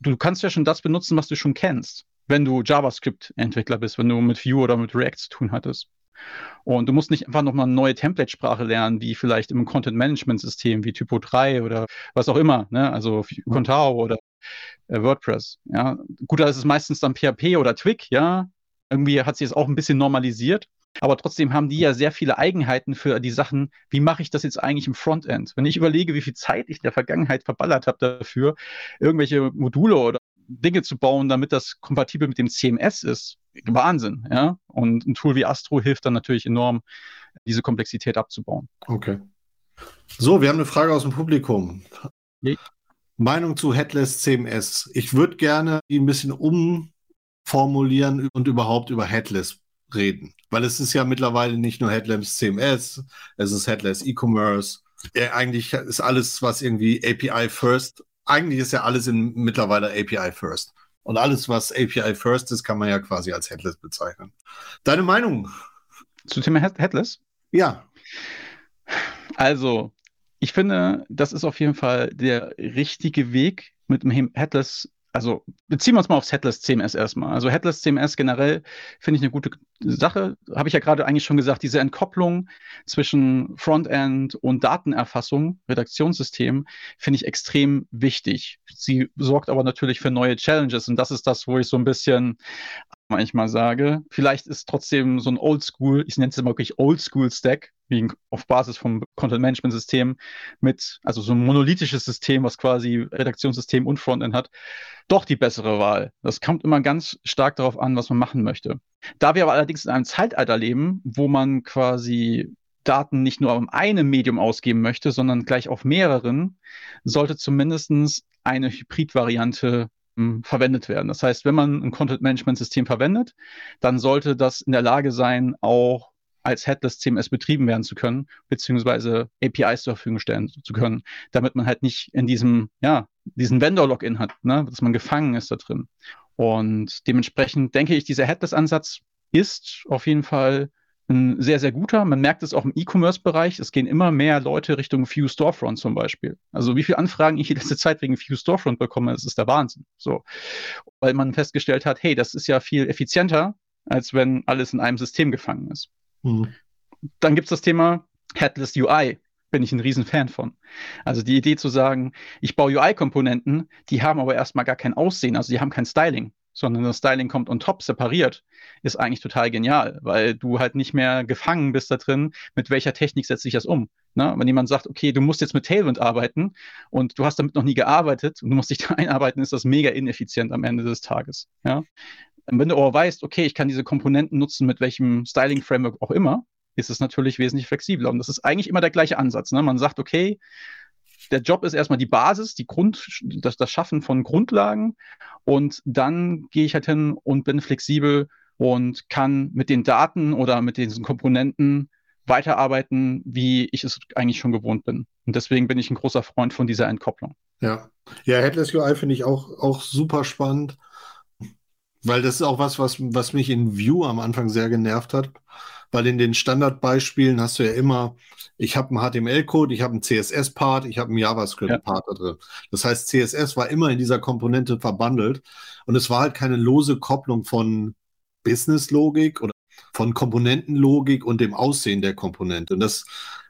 du kannst ja schon das benutzen, was du schon kennst, wenn du JavaScript-Entwickler bist, wenn du mit Vue oder mit React zu tun hattest. Und du musst nicht einfach nochmal eine neue Template-Sprache lernen, wie vielleicht im Content-Management-System wie Typo 3 oder was auch immer, ne? also Contao oder äh, WordPress. Ja? Gut, da ist es meistens dann PHP oder Twig, ja. Irgendwie hat sich das auch ein bisschen normalisiert. Aber trotzdem haben die ja sehr viele Eigenheiten für die Sachen, wie mache ich das jetzt eigentlich im Frontend? Wenn ich überlege, wie viel Zeit ich in der Vergangenheit verballert habe dafür, irgendwelche Module oder Dinge zu bauen, damit das kompatibel mit dem CMS ist, Wahnsinn, ja. Und ein Tool wie Astro hilft dann natürlich enorm, diese Komplexität abzubauen. Okay. So, wir haben eine Frage aus dem Publikum. Okay. Meinung zu Headless CMS. Ich würde gerne die ein bisschen umformulieren und überhaupt über Headless reden. Weil es ist ja mittlerweile nicht nur Headless CMS, es ist Headless E-Commerce. Ja, eigentlich ist alles, was irgendwie API First, eigentlich ist ja alles in mittlerweile API First. Und alles, was API First ist, kann man ja quasi als Headless bezeichnen. Deine Meinung? Zu Thema Headless? Ja. Also, ich finde, das ist auf jeden Fall der richtige Weg, mit dem Headless also beziehen wir uns mal aufs Headless CMS erstmal. Also Headless CMS generell finde ich eine gute Sache. Habe ich ja gerade eigentlich schon gesagt, diese Entkopplung zwischen Frontend und Datenerfassung, Redaktionssystem, finde ich extrem wichtig. Sie sorgt aber natürlich für neue Challenges und das ist das, wo ich so ein bisschen manchmal sage. Vielleicht ist trotzdem so ein Oldschool, ich nenne es immer wirklich Oldschool-Stack, auf Basis vom Content-Management-System mit, also so ein monolithisches System, was quasi Redaktionssystem und Frontend hat, doch die bessere Wahl. Das kommt immer ganz stark darauf an, was man machen möchte. Da wir aber allerdings in einem Zeitalter leben, wo man quasi Daten nicht nur auf einem Medium ausgeben möchte, sondern gleich auf mehreren, sollte zumindest eine Hybrid-Variante verwendet werden. Das heißt, wenn man ein Content-Management-System verwendet, dann sollte das in der Lage sein, auch als Headless CMS betrieben werden zu können, beziehungsweise APIs zur Verfügung stellen zu können, damit man halt nicht in diesem, ja, diesen Vendor-Login hat, ne, dass man gefangen ist da drin. Und dementsprechend denke ich, dieser Headless-Ansatz ist auf jeden Fall ein sehr, sehr guter. Man merkt es auch im E-Commerce-Bereich. Es gehen immer mehr Leute Richtung View Storefront zum Beispiel. Also wie viele Anfragen ich die letzte Zeit wegen View Storefront bekomme, das ist der Wahnsinn. So. Weil man festgestellt hat, hey, das ist ja viel effizienter, als wenn alles in einem System gefangen ist. Mhm. Dann gibt es das Thema Headless UI. Bin ich ein Riesenfan von. Also die Idee zu sagen, ich baue UI-Komponenten, die haben aber erstmal gar kein Aussehen, also die haben kein Styling sondern das Styling kommt on top separiert, ist eigentlich total genial, weil du halt nicht mehr gefangen bist da drin, mit welcher Technik setze ich das um. Ne? Wenn jemand sagt, okay, du musst jetzt mit Tailwind arbeiten und du hast damit noch nie gearbeitet und du musst dich [LAUGHS] da einarbeiten, ist das mega ineffizient am Ende des Tages. Ja? Wenn du aber weißt, okay, ich kann diese Komponenten nutzen, mit welchem Styling-Framework auch immer, ist es natürlich wesentlich flexibler. Und das ist eigentlich immer der gleiche Ansatz. Ne? Man sagt, okay, der Job ist erstmal die Basis, die Grund, das, das Schaffen von Grundlagen. Und dann gehe ich halt hin und bin flexibel und kann mit den Daten oder mit diesen Komponenten weiterarbeiten, wie ich es eigentlich schon gewohnt bin. Und deswegen bin ich ein großer Freund von dieser Entkopplung. Ja, ja Headless UI finde ich auch, auch super spannend, weil das ist auch was, was, was mich in View am Anfang sehr genervt hat weil in den Standardbeispielen hast du ja immer, ich habe einen HTML-Code, ich habe einen CSS-Part, ich habe einen JavaScript-Part ja. da drin. Das heißt, CSS war immer in dieser Komponente verbandelt und es war halt keine lose Kopplung von Business-Logik oder von Komponentenlogik und dem Aussehen der Komponente. Und das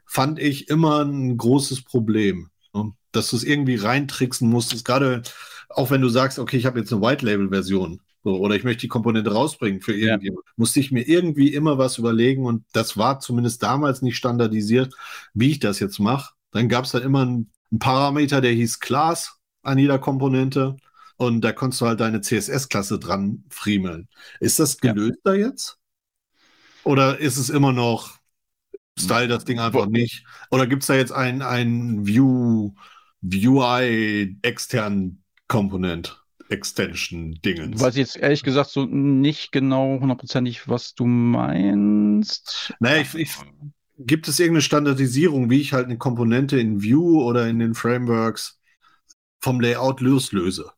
fand ich immer ein großes Problem, ne? dass du es irgendwie reintricksen musstest, gerade auch wenn du sagst, okay, ich habe jetzt eine White-Label-Version. So, oder ich möchte die Komponente rausbringen für irgendjemand. Ja. Musste ich mir irgendwie immer was überlegen und das war zumindest damals nicht standardisiert, wie ich das jetzt mache. Dann gab es halt immer einen, einen Parameter, der hieß Class an jeder Komponente und da konntest du halt deine CSS-Klasse dran friemeln. Ist das gelöst ja. da jetzt? Oder ist es immer noch Style das Ding einfach nicht? Oder gibt es da jetzt ein, ein View, View-UI externen Komponent? Extension-Dingens. Weiß ich jetzt ehrlich gesagt so nicht genau hundertprozentig, was du meinst. Naja, ich, ich, gibt es irgendeine Standardisierung, wie ich halt eine Komponente in View oder in den Frameworks vom Layout loslöse?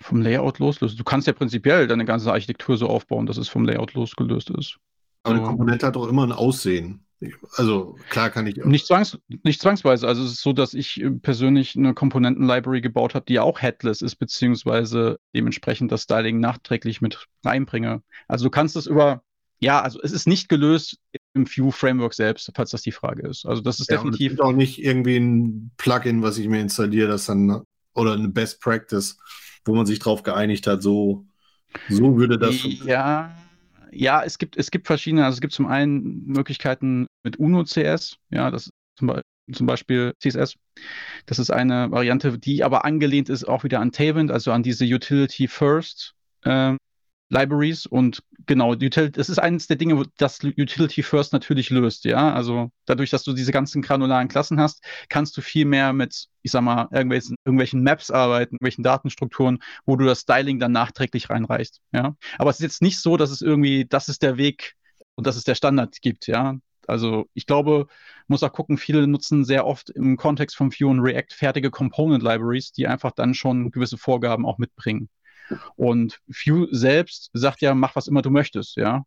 Vom Layout loslöse. Du kannst ja prinzipiell deine ganze Architektur so aufbauen, dass es vom Layout losgelöst ist. Aber eine Komponente hat doch immer ein Aussehen. Also klar kann ich. Nicht, zwangs, nicht zwangsweise. Also es ist so, dass ich äh, persönlich eine Komponenten-Library gebaut habe, die auch headless ist, beziehungsweise dementsprechend das Styling nachträglich mit reinbringe. Also du kannst es über, ja, also es ist nicht gelöst im Vue-Framework selbst, falls das die Frage ist. Also das ist ja, definitiv. Es auch nicht irgendwie ein Plugin, was ich mir installiere, das dann, oder eine Best Practice, wo man sich drauf geeinigt hat, so, so würde das. Ja ja, es gibt, es gibt verschiedene, also es gibt zum einen Möglichkeiten mit UNO-CS, ja, das zum, Be zum Beispiel CSS. Das ist eine Variante, die aber angelehnt ist auch wieder an Tailwind, also an diese Utility First äh, Libraries und genau, das ist eines der Dinge, das Utility First natürlich löst, ja. Also dadurch, dass du diese ganzen granularen Klassen hast, kannst du viel mehr mit, ich sag mal, irgendwelchen, irgendwelchen Maps arbeiten, irgendwelchen Datenstrukturen, wo du das Styling dann nachträglich reinreichst, ja. Aber es ist jetzt nicht so, dass es irgendwie, das ist der Weg und dass es der Standard gibt, ja. Also ich glaube, muss auch gucken, viele nutzen sehr oft im Kontext von Vue und React fertige Component Libraries, die einfach dann schon gewisse Vorgaben auch mitbringen. Und Vue selbst sagt ja, mach was immer du möchtest, ja.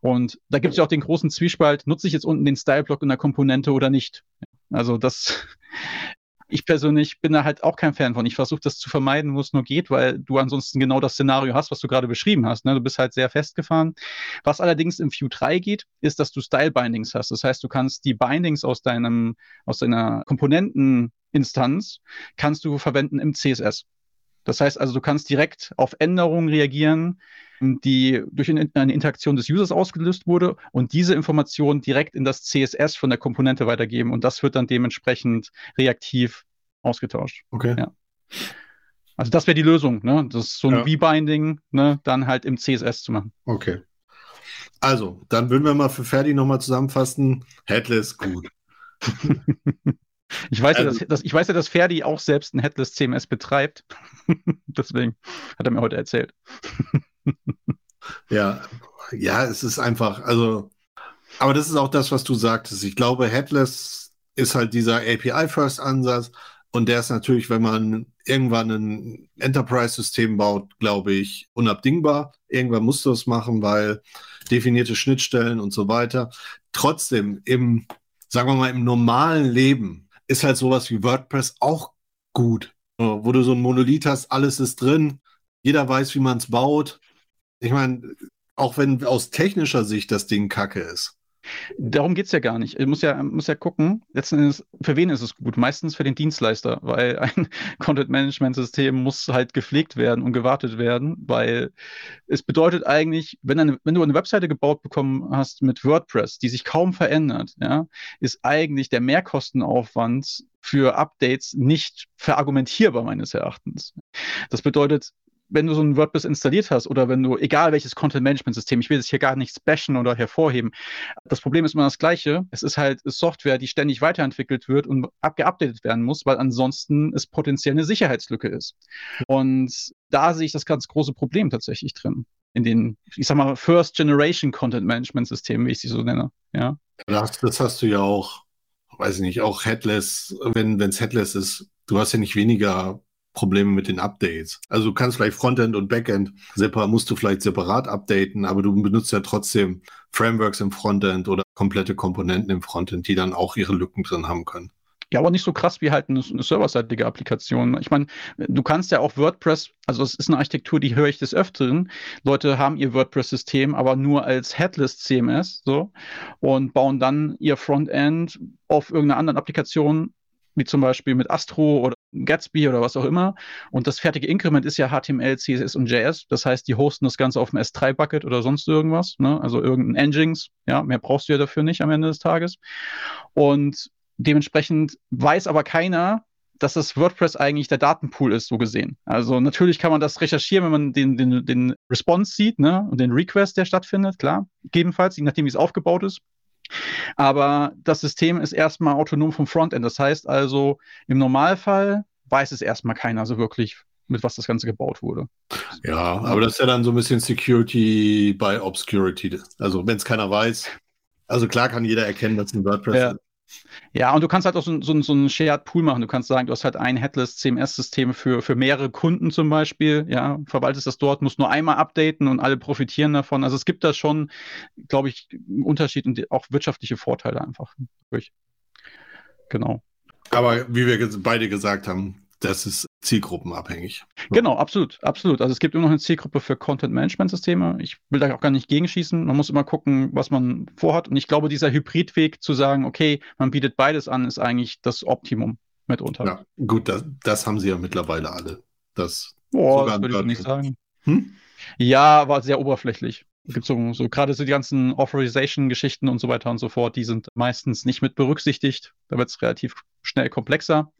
Und da gibt es ja auch den großen Zwiespalt, nutze ich jetzt unten den Style-Block in der Komponente oder nicht? Also das, [LAUGHS] ich persönlich bin da halt auch kein Fan von. Ich versuche das zu vermeiden, wo es nur geht, weil du ansonsten genau das Szenario hast, was du gerade beschrieben hast. Ne? Du bist halt sehr festgefahren. Was allerdings im Vue 3 geht, ist, dass du Style-Bindings hast. Das heißt, du kannst die Bindings aus deinem, aus deiner Komponenteninstanz kannst du verwenden im CSS. Das heißt also, du kannst direkt auf Änderungen reagieren, die durch eine Interaktion des Users ausgelöst wurde und diese Information direkt in das CSS von der Komponente weitergeben und das wird dann dementsprechend reaktiv ausgetauscht. Okay. Ja. Also das wäre die Lösung, ne? Das ist so ein ja. Rebinding, ne, dann halt im CSS zu machen. Okay. Also, dann würden wir mal für Ferdi nochmal zusammenfassen. Headless gut. [LAUGHS] Ich weiß, also, ja, dass, dass, ich weiß ja, dass Ferdi auch selbst ein Headless CMS betreibt. [LAUGHS] Deswegen hat er mir heute erzählt. Ja, ja, es ist einfach, also, aber das ist auch das, was du sagtest. Ich glaube, Headless ist halt dieser API-First-Ansatz und der ist natürlich, wenn man irgendwann ein Enterprise-System baut, glaube ich, unabdingbar. Irgendwann musst du es machen, weil definierte Schnittstellen und so weiter. Trotzdem, im, sagen wir mal, im normalen Leben ist halt sowas wie WordPress auch gut. Wo du so ein Monolith hast, alles ist drin, jeder weiß, wie man es baut. Ich meine, auch wenn aus technischer Sicht das Ding kacke ist. Darum geht es ja gar nicht. Ich muss ja, muss ja gucken, letzten Endes, für wen ist es gut? Meistens für den Dienstleister, weil [LAUGHS] ein Content-Management-System muss halt gepflegt werden und gewartet werden, weil es bedeutet eigentlich, wenn, eine, wenn du eine Webseite gebaut bekommen hast mit WordPress, die sich kaum verändert, ja, ist eigentlich der Mehrkostenaufwand für Updates nicht verargumentierbar meines Erachtens. Das bedeutet, wenn du so ein WordPress installiert hast oder wenn du, egal welches Content-Management-System, ich will es hier gar nichts bashen oder hervorheben, das Problem ist immer das gleiche. Es ist halt Software, die ständig weiterentwickelt wird und geupdatet werden muss, weil ansonsten es potenziell eine Sicherheitslücke ist. Und da sehe ich das ganz große Problem tatsächlich drin. In den, ich sag mal, First Generation Content Management Systemen, wie ich sie so nenne. Ja. Das, das hast du ja auch, weiß ich nicht, auch Headless, wenn es Headless ist, du hast ja nicht weniger Probleme mit den Updates. Also du kannst vielleicht Frontend und Backend separat, musst du vielleicht separat updaten, aber du benutzt ja trotzdem Frameworks im Frontend oder komplette Komponenten im Frontend, die dann auch ihre Lücken drin haben können. Ja, aber nicht so krass wie halt eine, serverseitige Applikation. Ich meine, du kannst ja auch WordPress, also es ist eine Architektur, die höre ich des Öfteren. Leute haben ihr WordPress-System aber nur als Headless CMS so und bauen dann ihr Frontend auf irgendeiner anderen Applikation wie zum Beispiel mit Astro oder Gatsby oder was auch immer. Und das fertige Increment ist ja HTML, CSS und JS. Das heißt, die hosten das Ganze auf dem S3-Bucket oder sonst irgendwas. Ne? Also irgendein Engines. Ja, mehr brauchst du ja dafür nicht am Ende des Tages. Und dementsprechend weiß aber keiner, dass das WordPress eigentlich der Datenpool ist, so gesehen. Also natürlich kann man das recherchieren, wenn man den, den, den Response sieht ne? und den Request, der stattfindet, klar. Gegebenenfalls, je nachdem, wie es aufgebaut ist. Aber das System ist erstmal autonom vom Frontend. Das heißt also, im Normalfall weiß es erstmal keiner so wirklich, mit was das Ganze gebaut wurde. Ja, aber das ist ja dann so ein bisschen Security by Obscurity. Also, wenn es keiner weiß. Also, klar kann jeder erkennen, dass ein WordPress ja. ist. Ja, und du kannst halt auch so, so, so einen Shared Pool machen. Du kannst sagen, du hast halt ein Headless CMS-System für, für mehrere Kunden zum Beispiel. Ja, verwaltest das dort, musst nur einmal updaten und alle profitieren davon. Also es gibt da schon, glaube ich, einen Unterschied und auch wirtschaftliche Vorteile einfach. Durch. Genau. Aber wie wir beide gesagt haben, das ist zielgruppenabhängig. Genau, absolut, absolut. Also es gibt immer noch eine Zielgruppe für Content-Management-Systeme. Ich will da auch gar nicht gegenschießen. Man muss immer gucken, was man vorhat. Und ich glaube, dieser Hybridweg zu sagen, okay, man bietet beides an, ist eigentlich das Optimum mitunter. Ja, gut, das, das haben sie ja mittlerweile alle. Das, oh, das würde ich nicht sagen. Hm? Ja, war sehr oberflächlich. Gibt so, so gerade so die ganzen Authorization-Geschichten und so weiter und so fort, die sind meistens nicht mit berücksichtigt. Da wird es relativ schnell komplexer.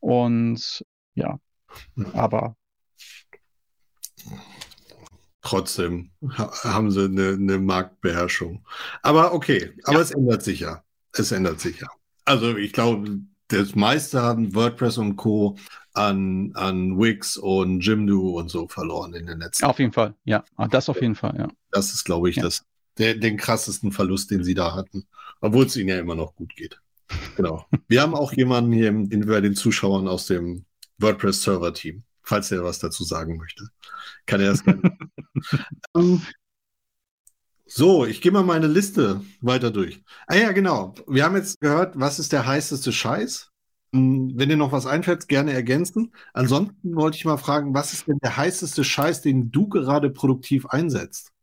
Und ja, aber. Trotzdem haben sie eine, eine Marktbeherrschung. Aber okay, aber ja. es ändert sich ja. Es ändert sich ja. Also ich glaube, das meiste haben WordPress und Co. an, an Wix und Jimdo und so verloren in den letzten Auf jeden Fall, ja. Ah, das auf jeden Fall, ja. Das ist, glaube ich, ja. das, der, den krassesten Verlust, den sie da hatten. Obwohl es ihnen ja immer noch gut geht. Genau. Wir haben auch jemanden hier in, bei den Zuschauern aus dem WordPress-Server-Team, falls er was dazu sagen möchte. Kann er das gerne. um, [LAUGHS] so, ich gehe mal meine Liste weiter durch. Ah ja, genau. Wir haben jetzt gehört, was ist der heißeste Scheiß? Hm, wenn dir noch was einfällt, gerne ergänzen. Ansonsten wollte ich mal fragen, was ist denn der heißeste Scheiß, den du gerade produktiv einsetzt?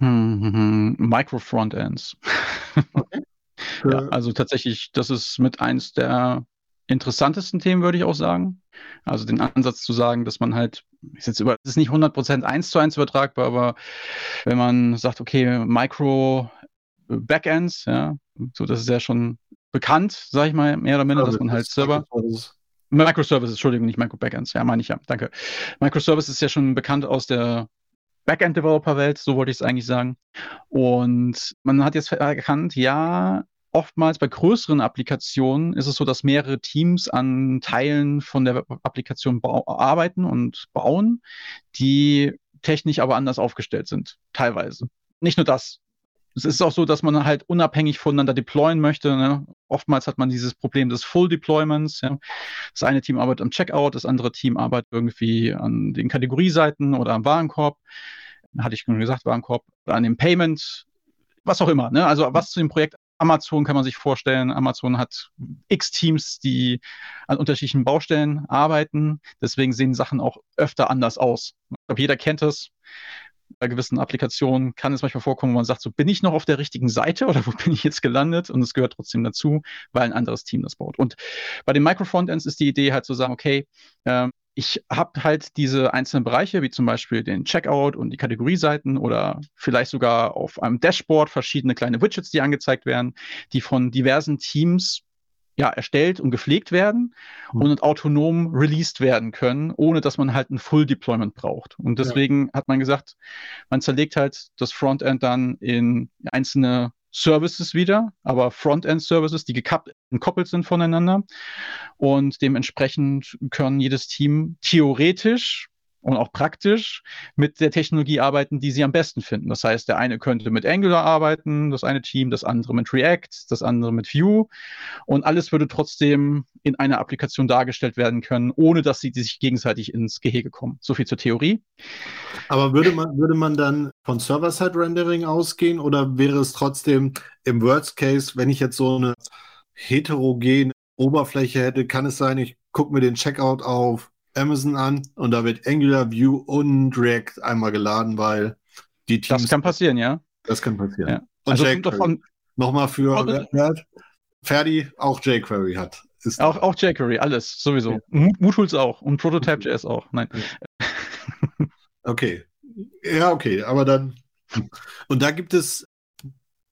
Hm, Micro-Frontends. Okay. [LAUGHS] ja, also tatsächlich, das ist mit eins der interessantesten Themen, würde ich auch sagen. Also den Ansatz zu sagen, dass man halt, ist jetzt über, ist nicht 100% eins zu eins übertragbar, aber wenn man sagt, okay, Micro Backends, ja, so das ist ja schon bekannt, sage ich mal, mehr oder minder, dass man halt Server. Microservices, Entschuldigung, nicht Micro-Backends, ja, meine ich ja, danke. Microservices ist ja schon bekannt aus der Backend-Developer-Welt, so wollte ich es eigentlich sagen. Und man hat jetzt erkannt, ja, oftmals bei größeren Applikationen ist es so, dass mehrere Teams an Teilen von der Applikation arbeiten und bauen, die technisch aber anders aufgestellt sind, teilweise. Nicht nur das. Es ist auch so, dass man halt unabhängig voneinander deployen möchte. Ne? Oftmals hat man dieses Problem des Full Deployments. Ja? Das eine Team arbeitet am Checkout, das andere Team arbeitet irgendwie an den Kategorieseiten oder am Warenkorb. Hatte ich schon gesagt, Warenkorb, an dem Payment, was auch immer. Ne? Also was zu dem Projekt Amazon kann man sich vorstellen. Amazon hat x Teams, die an unterschiedlichen Baustellen arbeiten. Deswegen sehen Sachen auch öfter anders aus. Ich glaube, jeder kennt es gewissen Applikationen kann es manchmal vorkommen, wo man sagt, so bin ich noch auf der richtigen Seite oder [LAUGHS] wo bin ich jetzt gelandet? Und es gehört trotzdem dazu, weil ein anderes Team das baut. Und bei den Microfrontends ist die Idee halt zu sagen, okay, äh, ich habe halt diese einzelnen Bereiche, wie zum Beispiel den Checkout und die Kategorieseiten oder vielleicht sogar auf einem Dashboard verschiedene kleine Widgets, die angezeigt werden, die von diversen Teams ja, erstellt und gepflegt werden mhm. und autonom released werden können, ohne dass man halt ein Full Deployment braucht. Und deswegen ja. hat man gesagt, man zerlegt halt das Frontend dann in einzelne Services wieder, aber Frontend-Services, die gekoppelt sind voneinander. Und dementsprechend können jedes Team theoretisch und auch praktisch mit der Technologie arbeiten, die sie am besten finden. Das heißt, der eine könnte mit Angular arbeiten, das eine Team, das andere mit React, das andere mit Vue und alles würde trotzdem in einer Applikation dargestellt werden können, ohne dass sie sich gegenseitig ins Gehege kommen. So viel zur Theorie. Aber würde man, würde man dann von Server-Side-Rendering ausgehen oder wäre es trotzdem im Worst Case, wenn ich jetzt so eine heterogene Oberfläche hätte, kann es sein, ich gucke mir den Checkout auf Amazon an und da wird Angular, Vue und React einmal geladen, weil die Teams. Das kann passieren, ja. Das kann passieren. Ja. Und also davon nochmal für oh, Ferdi auch jQuery hat. Ist auch, auch jQuery, alles, sowieso. Ja. Mootools auch und Prototype.js auch. Nein. Okay. Ja, okay, aber dann. [LAUGHS] Und da gibt es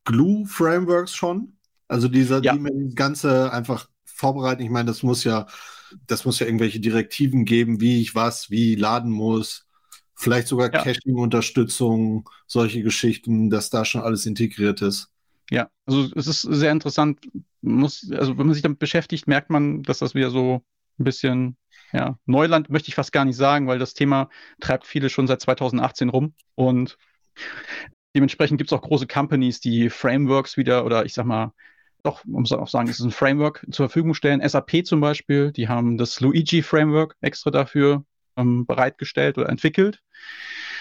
Glue-Frameworks schon. Also dieser, ja. die Ganze einfach vorbereiten. Ich meine, das muss ja das muss ja irgendwelche Direktiven geben, wie ich was, wie laden muss. Vielleicht sogar ja. Caching-Unterstützung, solche Geschichten, dass da schon alles integriert ist. Ja, also es ist sehr interessant. Muss, also wenn man sich damit beschäftigt, merkt man, dass das wieder so ein bisschen ja, Neuland möchte ich fast gar nicht sagen, weil das Thema treibt viele schon seit 2018 rum. Und dementsprechend gibt es auch große Companies, die Frameworks wieder oder ich sag mal doch, man muss auch sagen, es ist ein Framework zur Verfügung stellen. SAP zum Beispiel, die haben das Luigi Framework extra dafür ähm, bereitgestellt oder entwickelt.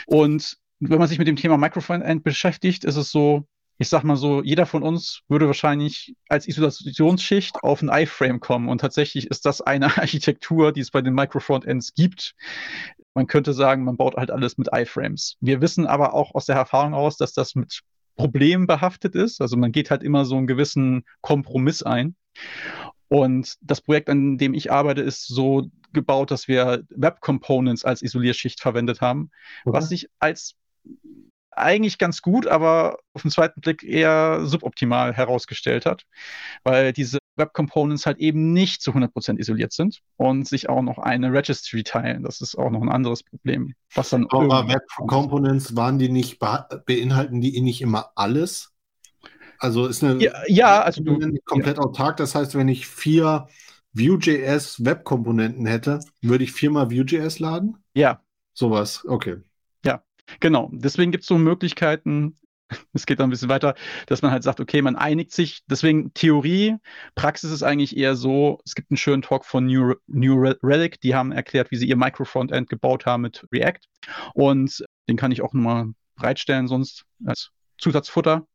Und wenn man sich mit dem Thema Microfrontend beschäftigt, ist es so, ich sag mal so, jeder von uns würde wahrscheinlich als Isolationsschicht auf ein iFrame kommen. Und tatsächlich ist das eine [LAUGHS] Architektur, die es bei den Microfrontends gibt. Man könnte sagen, man baut halt alles mit iFrames. Wir wissen aber auch aus der Erfahrung aus, dass das mit problembehaftet ist. Also man geht halt immer so einen gewissen Kompromiss ein. Und das Projekt, an dem ich arbeite, ist so gebaut, dass wir Web Components als Isolierschicht verwendet haben, okay. was sich als eigentlich ganz gut, aber auf den zweiten Blick eher suboptimal herausgestellt hat, weil diese Web Components halt eben nicht zu 100% isoliert sind und sich auch noch eine Registry teilen. Das ist auch noch ein anderes Problem. Was dann aber Web Components waren die nicht, beinhalten die nicht immer alles? Also ist eine ja, ja also du, komplett ja. autark. Das heißt, wenn ich vier Vue.js Web-Komponenten hätte, würde ich viermal Vue.js laden? Ja. Sowas, okay. Genau, deswegen gibt es so Möglichkeiten, [LAUGHS] es geht dann ein bisschen weiter, dass man halt sagt, okay, man einigt sich. Deswegen Theorie, Praxis ist eigentlich eher so, es gibt einen schönen Talk von New, New Relic, die haben erklärt, wie sie ihr Micro-Frontend gebaut haben mit React. Und den kann ich auch nochmal bereitstellen, sonst als Zusatzfutter,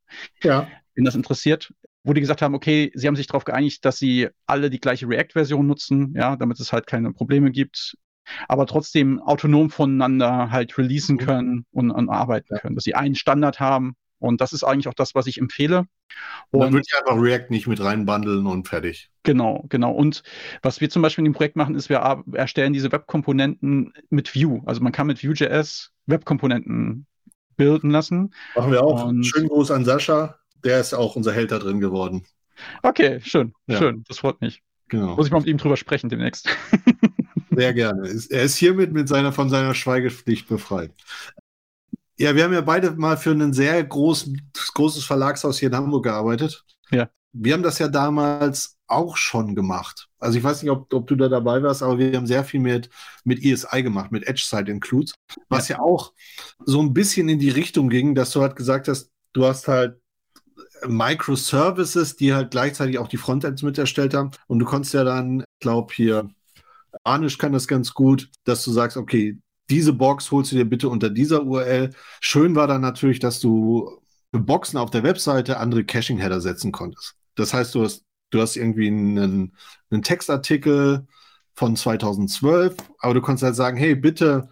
ja. wenn das interessiert. Wo die gesagt haben, okay, sie haben sich darauf geeinigt, dass sie alle die gleiche React-Version nutzen, ja, damit es halt keine Probleme gibt aber trotzdem autonom voneinander halt releasen mhm. können und, und arbeiten ja. können, dass sie einen Standard haben. Und das ist eigentlich auch das, was ich empfehle. Und dann würde ich einfach React nicht mit reinbundeln und fertig. Genau, genau. Und was wir zum Beispiel in dem Projekt machen, ist, wir erstellen diese Webkomponenten mit Vue. Also man kann mit Vue.js Webkomponenten bilden lassen. Machen wir auch. Und Schönen Gruß an Sascha. Der ist auch unser Held da drin geworden. Okay, schön, ja. schön. Das freut mich. Genau. Muss ich mal mit ihm drüber sprechen demnächst. [LAUGHS] Sehr gerne. Er ist hiermit mit seiner, von seiner Schweigepflicht befreit. Ja, wir haben ja beide mal für ein sehr groß, großes Verlagshaus hier in Hamburg gearbeitet. Ja. Wir haben das ja damals auch schon gemacht. Also ich weiß nicht, ob, ob du da dabei warst, aber wir haben sehr viel mit, mit ESI gemacht, mit Edge Side Includes, was ja. ja auch so ein bisschen in die Richtung ging, dass du halt gesagt hast, du hast halt Microservices, die halt gleichzeitig auch die Frontends mit erstellt haben. Und du konntest ja dann, ich glaube hier, Anisch kann das ganz gut, dass du sagst, okay, diese Box holst du dir bitte unter dieser URL. Schön war dann natürlich, dass du für Boxen auf der Webseite andere Caching-Header setzen konntest. Das heißt, du hast, du hast irgendwie einen, einen Textartikel von 2012, aber du konntest halt sagen, hey, bitte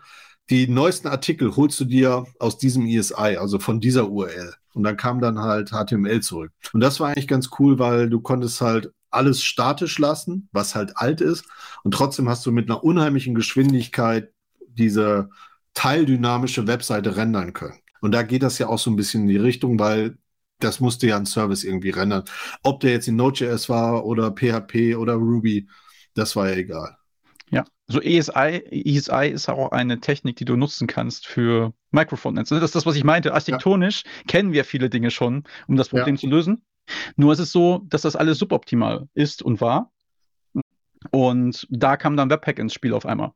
die neuesten Artikel holst du dir aus diesem ESI, also von dieser URL. Und dann kam dann halt HTML zurück. Und das war eigentlich ganz cool, weil du konntest halt alles statisch lassen, was halt alt ist. Und trotzdem hast du mit einer unheimlichen Geschwindigkeit diese teildynamische Webseite rendern können. Und da geht das ja auch so ein bisschen in die Richtung, weil das musste ja ein Service irgendwie rendern. Ob der jetzt in Node.js war oder PHP oder Ruby, das war ja egal. Ja, so ESI, ESI ist auch eine Technik, die du nutzen kannst für Microfrontends. Das ist das, was ich meinte. Architektonisch ja. kennen wir viele Dinge schon, um das Problem ja. zu lösen. Nur ist es so, dass das alles suboptimal ist und war. Und da kam dann Webpack ins Spiel auf einmal.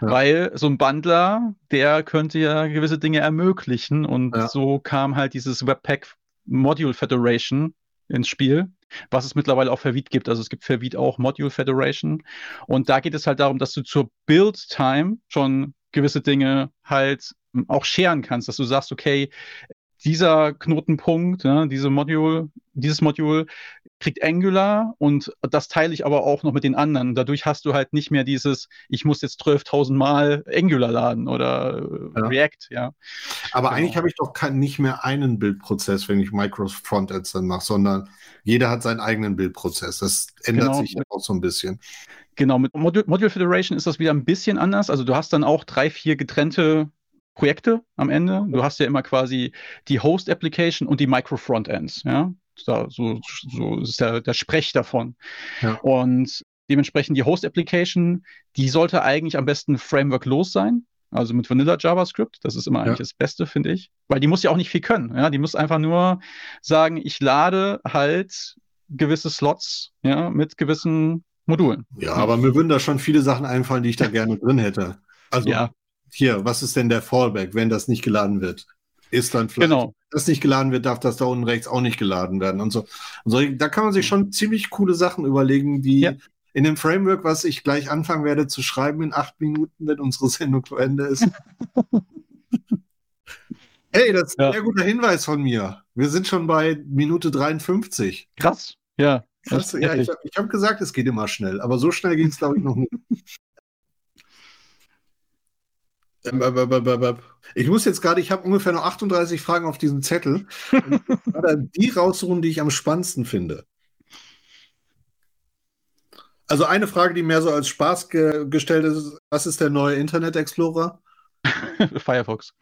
Ja. Weil so ein Bundler, der könnte ja gewisse Dinge ermöglichen und ja. so kam halt dieses Webpack Module Federation ins Spiel, was es mittlerweile auch für Vite gibt. Also es gibt für Vite auch Module Federation und da geht es halt darum, dass du zur Build Time schon gewisse Dinge halt auch scheren kannst, dass du sagst, okay, dieser Knotenpunkt, ja, diese Module, dieses Modul kriegt Angular und das teile ich aber auch noch mit den anderen. Dadurch hast du halt nicht mehr dieses, ich muss jetzt 12.000 Mal Angular laden oder ja. React, ja. Aber genau. eigentlich habe ich doch kein, nicht mehr einen Bildprozess, wenn ich Microsoft Frontends dann mache, sondern jeder hat seinen eigenen Bildprozess. Das ändert genau. sich auch so ein bisschen. Genau, mit Module, Module Federation ist das wieder ein bisschen anders. Also du hast dann auch drei, vier getrennte Projekte am Ende. Du hast ja immer quasi die Host Application und die Micro Frontends, ja. Da, so, so ist der, der Sprech davon. Ja. Und dementsprechend die Host Application, die sollte eigentlich am besten Framework los sein. Also mit Vanilla JavaScript, das ist immer eigentlich ja. das Beste, finde ich. Weil die muss ja auch nicht viel können. Ja? Die muss einfach nur sagen, ich lade halt gewisse Slots ja, mit gewissen Modulen. Ja, aber mir würden da schon viele Sachen einfallen, die ich da [LAUGHS] gerne drin hätte. Also ja hier, was ist denn der Fallback, wenn das nicht geladen wird? Ist dann vielleicht, genau. wenn das nicht geladen wird, darf das da unten rechts auch nicht geladen werden und so. Und so da kann man sich schon ziemlich coole Sachen überlegen, die ja. in dem Framework, was ich gleich anfangen werde zu schreiben in acht Minuten, wenn unsere Sendung zu Ende ist. [LAUGHS] hey, das ist ja. ein sehr guter Hinweis von mir. Wir sind schon bei Minute 53. Krass, ja. Krass, ja, ich habe hab gesagt, es geht immer schnell, aber so schnell ging es, glaube ich, noch nicht. [LAUGHS] Ich muss jetzt gerade, ich habe ungefähr noch 38 Fragen auf diesem Zettel. die raussuchen, die ich am spannendsten finde. Also eine Frage, die mehr so als Spaß ge gestellt ist, was ist der neue Internet Explorer? [LAUGHS] Firefox.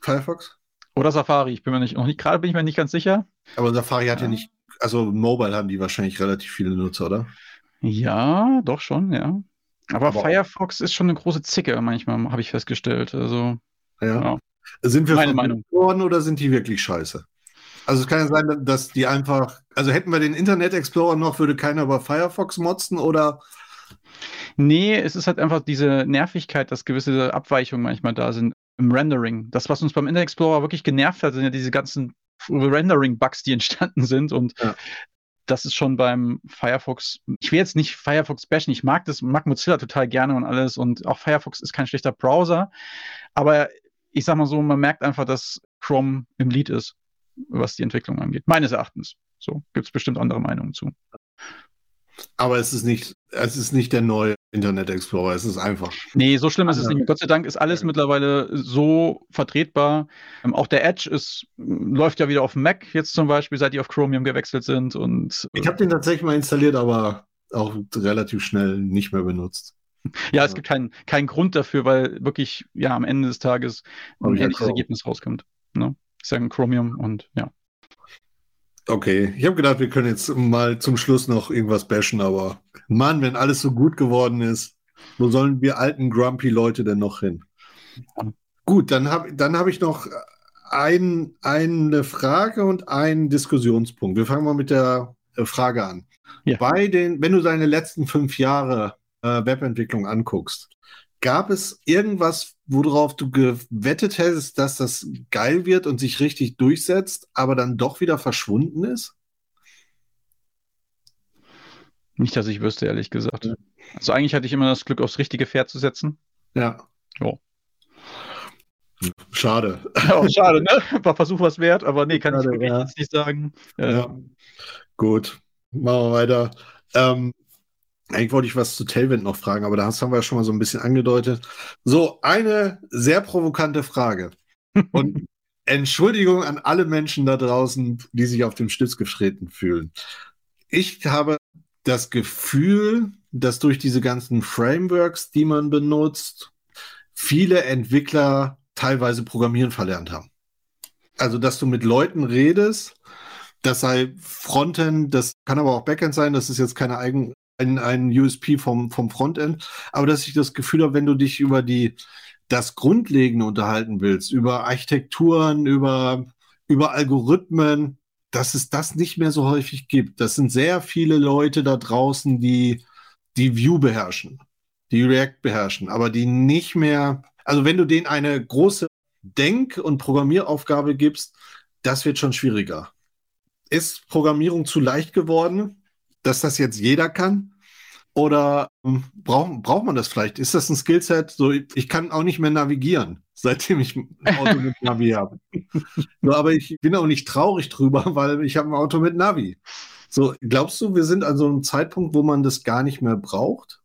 Firefox? Oder Safari, ich bin mir nicht, noch nicht, gerade bin ich mir nicht ganz sicher. Aber Safari hat ja, ja nicht, also Mobile haben die wahrscheinlich relativ viele Nutzer, oder? Ja, doch schon, ja. Aber, Aber Firefox ist schon eine große Zicke, manchmal, habe ich festgestellt. Also, ja. ja. Sind wir Meine Meinung. worden oder sind die wirklich scheiße? Also es kann ja sein, dass die einfach, also hätten wir den Internet Explorer noch, würde keiner über Firefox motzen oder? Nee, es ist halt einfach diese Nervigkeit, dass gewisse Abweichungen manchmal da sind im Rendering. Das, was uns beim Internet Explorer wirklich genervt hat, sind ja diese ganzen Rendering-Bugs, die entstanden sind. Und ja das ist schon beim Firefox, ich will jetzt nicht Firefox bashen, ich mag das, mag Mozilla total gerne und alles und auch Firefox ist kein schlechter Browser, aber ich sag mal so, man merkt einfach, dass Chrome im Lead ist, was die Entwicklung angeht. Meines Erachtens. So, gibt es bestimmt andere Meinungen zu. Aber es ist nicht, es ist nicht der neue Internet Explorer, es ist einfach. Nee, so schlimm ist es nicht. Gott sei Dank ist alles mittlerweile so vertretbar. Ähm, auch der Edge ist, läuft ja wieder auf Mac jetzt zum Beispiel, seit die auf Chromium gewechselt sind. Und, ich habe den tatsächlich mal installiert, aber auch relativ schnell nicht mehr benutzt. Ja, es gibt keinen kein Grund dafür, weil wirklich ja am Ende des Tages ein ähnliches Ergebnis rauskommt. Ne? Ja ein Chromium und ja. Okay, ich habe gedacht, wir können jetzt mal zum Schluss noch irgendwas bashen, aber Mann, wenn alles so gut geworden ist, wo sollen wir alten Grumpy Leute denn noch hin? Gut, dann habe dann hab ich noch ein, eine Frage und einen Diskussionspunkt. Wir fangen mal mit der äh, Frage an. Ja. Bei den, wenn du deine letzten fünf Jahre äh, Webentwicklung anguckst, gab es irgendwas, worauf du gewettet hättest, dass das geil wird und sich richtig durchsetzt, aber dann doch wieder verschwunden ist? Nicht, dass ich wüsste, ehrlich gesagt. Also eigentlich hatte ich immer das Glück, aufs richtige Pferd zu setzen. Ja. Oh. Schade. [LAUGHS] Ja, schade, ne? War Versuch was wert, aber nee, kann schade, ich ja. jetzt nicht sagen. Ja. ja. Gut, machen wir weiter. Ähm, eigentlich wollte ich was zu Tailwind noch fragen, aber das haben wir ja schon mal so ein bisschen angedeutet. So, eine sehr provokante Frage. [LAUGHS] Und Entschuldigung an alle Menschen da draußen, die sich auf dem Stütz getreten fühlen. Ich habe das Gefühl, dass durch diese ganzen Frameworks, die man benutzt, viele Entwickler teilweise Programmieren verlernt haben. Also, dass du mit Leuten redest, das sei Frontend, das kann aber auch Backend sein, das ist jetzt keine eigen, ein, ein USP vom, vom Frontend, aber dass ich das Gefühl habe, wenn du dich über die, das Grundlegende unterhalten willst, über Architekturen, über, über Algorithmen, dass es das nicht mehr so häufig gibt. Das sind sehr viele Leute da draußen, die die View beherrschen, die React beherrschen, aber die nicht mehr, also wenn du denen eine große Denk- und Programmieraufgabe gibst, das wird schon schwieriger. Ist Programmierung zu leicht geworden, dass das jetzt jeder kann? Oder ähm, braucht, braucht man das vielleicht? Ist das ein Skillset? So, ich kann auch nicht mehr navigieren, [LAUGHS] seitdem ich ein Auto mit Navi habe. [LAUGHS] So, aber ich bin auch nicht traurig drüber, [LAUGHS] weil ich habe ein Auto mit Navi. So, glaubst du, wir sind an so einem Zeitpunkt, wo man das gar nicht mehr braucht?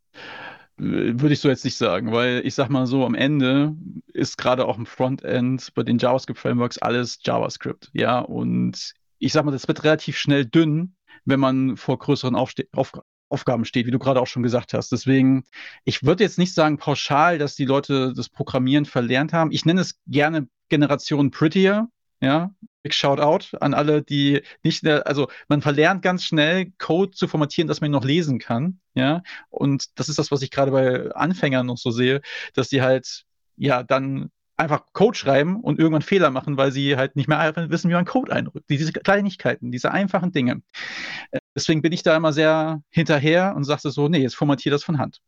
Würde ich so jetzt nicht sagen, weil ich sag mal so, am Ende ist gerade auch im Frontend bei den JavaScript-Frameworks alles JavaScript. Ja, und ich sag mal, das wird relativ schnell dünn, wenn man vor größeren Aufste Auf Aufgaben steht, wie du gerade auch schon gesagt hast. Deswegen, ich würde jetzt nicht sagen pauschal, dass die Leute das Programmieren verlernt haben. Ich nenne es gerne Generation Prettier. Ja, big shout out an alle, die nicht, also man verlernt ganz schnell Code zu formatieren, dass man ihn noch lesen kann. Ja, und das ist das, was ich gerade bei Anfängern noch so sehe, dass die halt ja dann einfach Code schreiben und irgendwann Fehler machen, weil sie halt nicht mehr wissen, wie man Code einrückt. Diese Kleinigkeiten, diese einfachen Dinge. Äh, deswegen bin ich da immer sehr hinterher und sagte so, nee, jetzt formatiere das von Hand.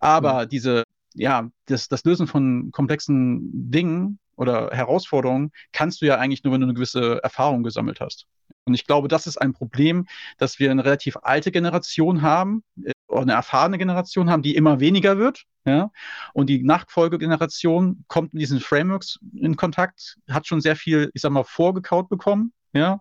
Aber mhm. diese, ja, das, das Lösen von komplexen Dingen oder Herausforderungen kannst du ja eigentlich nur, wenn du eine gewisse Erfahrung gesammelt hast. Und ich glaube, das ist ein Problem, dass wir eine relativ alte Generation haben, oder eine erfahrene Generation haben, die immer weniger wird. Ja? Und die Nachfolgegeneration kommt mit diesen Frameworks in Kontakt, hat schon sehr viel, ich sag mal, vorgekaut bekommen. Ja,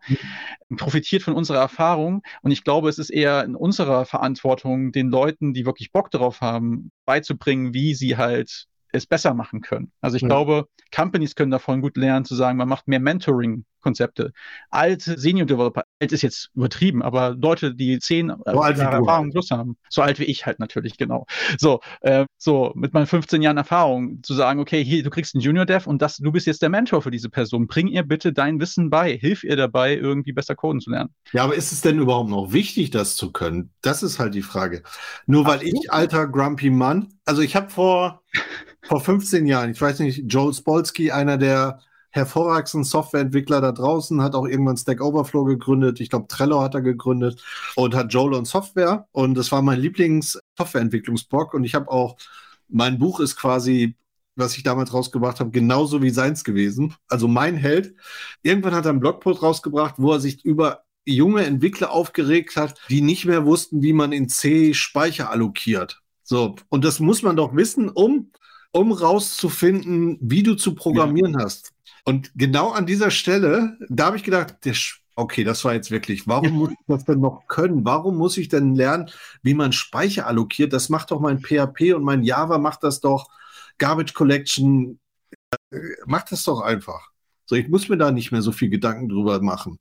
mhm. profitiert von unserer Erfahrung. Und ich glaube, es ist eher in unserer Verantwortung, den Leuten, die wirklich Bock darauf haben, beizubringen, wie sie halt es besser machen können. Also ich ja. glaube, Companies können davon gut lernen, zu sagen, man macht mehr Mentoring Konzepte. Alte Senior Developer, alt ist jetzt übertrieben, aber Leute, die zehn so Jahre Erfahrung plus haben, so alt wie ich halt natürlich, genau. So, äh, so mit meinen 15 Jahren Erfahrung zu sagen, okay, hier, du kriegst einen Junior Dev und das, du bist jetzt der Mentor für diese Person. Bring ihr bitte dein Wissen bei, hilf ihr dabei, irgendwie besser coden zu lernen. Ja, aber ist es denn überhaupt noch wichtig, das zu können? Das ist halt die Frage. Nur weil Ach, ich, alter Grumpy Mann, also ich habe vor, vor 15 Jahren, ich weiß nicht, Joel Spolsky, einer der hervorragendsten Softwareentwickler da draußen, hat auch irgendwann Stack Overflow gegründet. Ich glaube, Trello hat er gegründet und hat Joel und Software. Und das war mein Lieblings-Softwareentwicklungsblog. Und ich habe auch, mein Buch ist quasi was ich damals rausgebracht habe, genauso wie seins gewesen. Also mein Held. Irgendwann hat er einen Blogpost rausgebracht, wo er sich über junge Entwickler aufgeregt hat, die nicht mehr wussten, wie man in C Speicher allokiert. So, und das muss man doch wissen, um, um rauszufinden, wie du zu programmieren ja. hast. Und genau an dieser Stelle, da habe ich gedacht, der okay, das war jetzt wirklich, warum muss ich das denn noch können? Warum muss ich denn lernen, wie man Speicher allokiert? Das macht doch mein PHP und mein Java macht das doch, Garbage Collection, äh, macht das doch einfach. So, ich muss mir da nicht mehr so viel Gedanken drüber machen.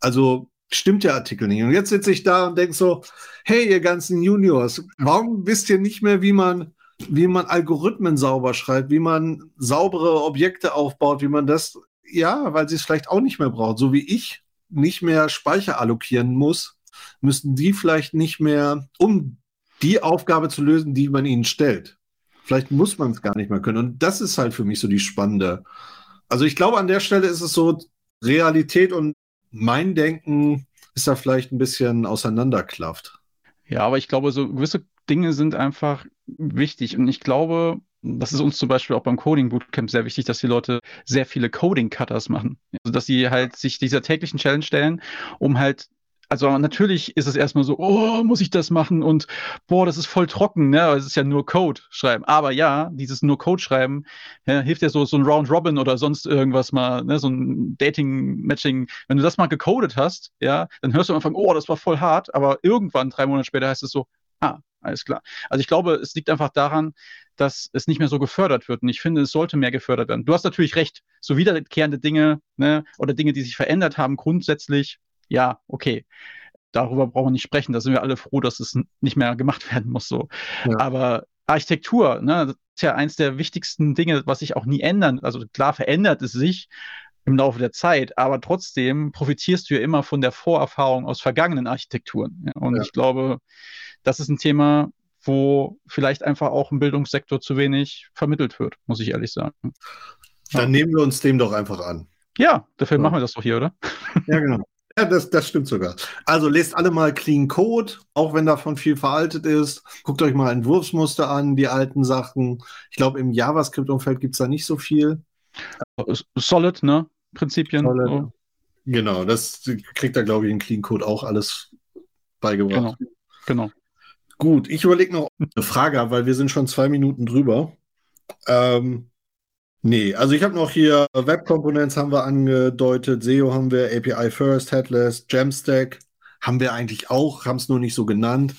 Also stimmt der Artikel nicht. Und jetzt sitze ich da und denke so, hey, ihr ganzen Juniors, warum wisst ihr nicht mehr, wie man wie man Algorithmen sauber schreibt, wie man saubere Objekte aufbaut, wie man das, ja, weil sie es vielleicht auch nicht mehr braucht. So wie ich nicht mehr Speicher allokieren muss, müssten die vielleicht nicht mehr, um die Aufgabe zu lösen, die man ihnen stellt. Vielleicht muss man es gar nicht mehr können. Und das ist halt für mich so die spannende. Also ich glaube, an der Stelle ist es so, Realität und mein Denken ist da vielleicht ein bisschen auseinanderklafft. Ja, aber ich glaube, so gewisse Dinge sind einfach wichtig. Und ich glaube, das ist uns zum Beispiel auch beim Coding Bootcamp sehr wichtig, dass die Leute sehr viele Coding Cutters machen. Also, dass sie halt sich dieser täglichen Challenge stellen, um halt also natürlich ist es erstmal so, oh, muss ich das machen und boah, das ist voll trocken, ne? Es ist ja nur Code schreiben. Aber ja, dieses nur Code schreiben ja, hilft ja so, so ein Round Robin oder sonst irgendwas mal, ne? So ein Dating-Matching. Wenn du das mal gecodet hast, ja, dann hörst du am Anfang, oh, das war voll hart, aber irgendwann, drei Monate später, heißt es so, ah, alles klar. Also ich glaube, es liegt einfach daran, dass es nicht mehr so gefördert wird. Und ich finde, es sollte mehr gefördert werden. Du hast natürlich recht, so wiederkehrende Dinge ne, oder Dinge, die sich verändert haben, grundsätzlich ja, okay, darüber brauchen wir nicht sprechen. Da sind wir alle froh, dass es nicht mehr gemacht [LAUGHS] werden muss. So. Ja. Aber Architektur, ne, das ist ja eins der wichtigsten Dinge, was sich auch nie ändern. Also klar verändert es sich im Laufe der Zeit, aber trotzdem profitierst du ja immer von der Vorerfahrung aus vergangenen Architekturen. Ja, und ja. ich glaube, das ist ein Thema, wo vielleicht einfach auch im Bildungssektor zu wenig vermittelt wird, muss ich ehrlich sagen. Dann nehmen wir uns dem doch einfach an. Ja, dafür machen wir das doch hier, oder? Ja, genau. Ja, das, das stimmt sogar. Also lest alle mal Clean Code, auch wenn davon viel veraltet ist. Guckt euch mal Entwurfsmuster an, die alten Sachen. Ich glaube, im JavaScript-Umfeld gibt es da nicht so viel. Solid, ne? Prinzipien. Solid. So. Genau, das kriegt da, glaube ich, in Clean Code auch alles beigebracht. Genau. genau. Gut, ich überlege noch eine Frage, weil wir sind schon zwei Minuten drüber. Ähm, Nee, also ich habe noch hier Web Components haben wir angedeutet, SEO haben wir, API First, Headless, Jamstack haben wir eigentlich auch, haben es nur nicht so genannt.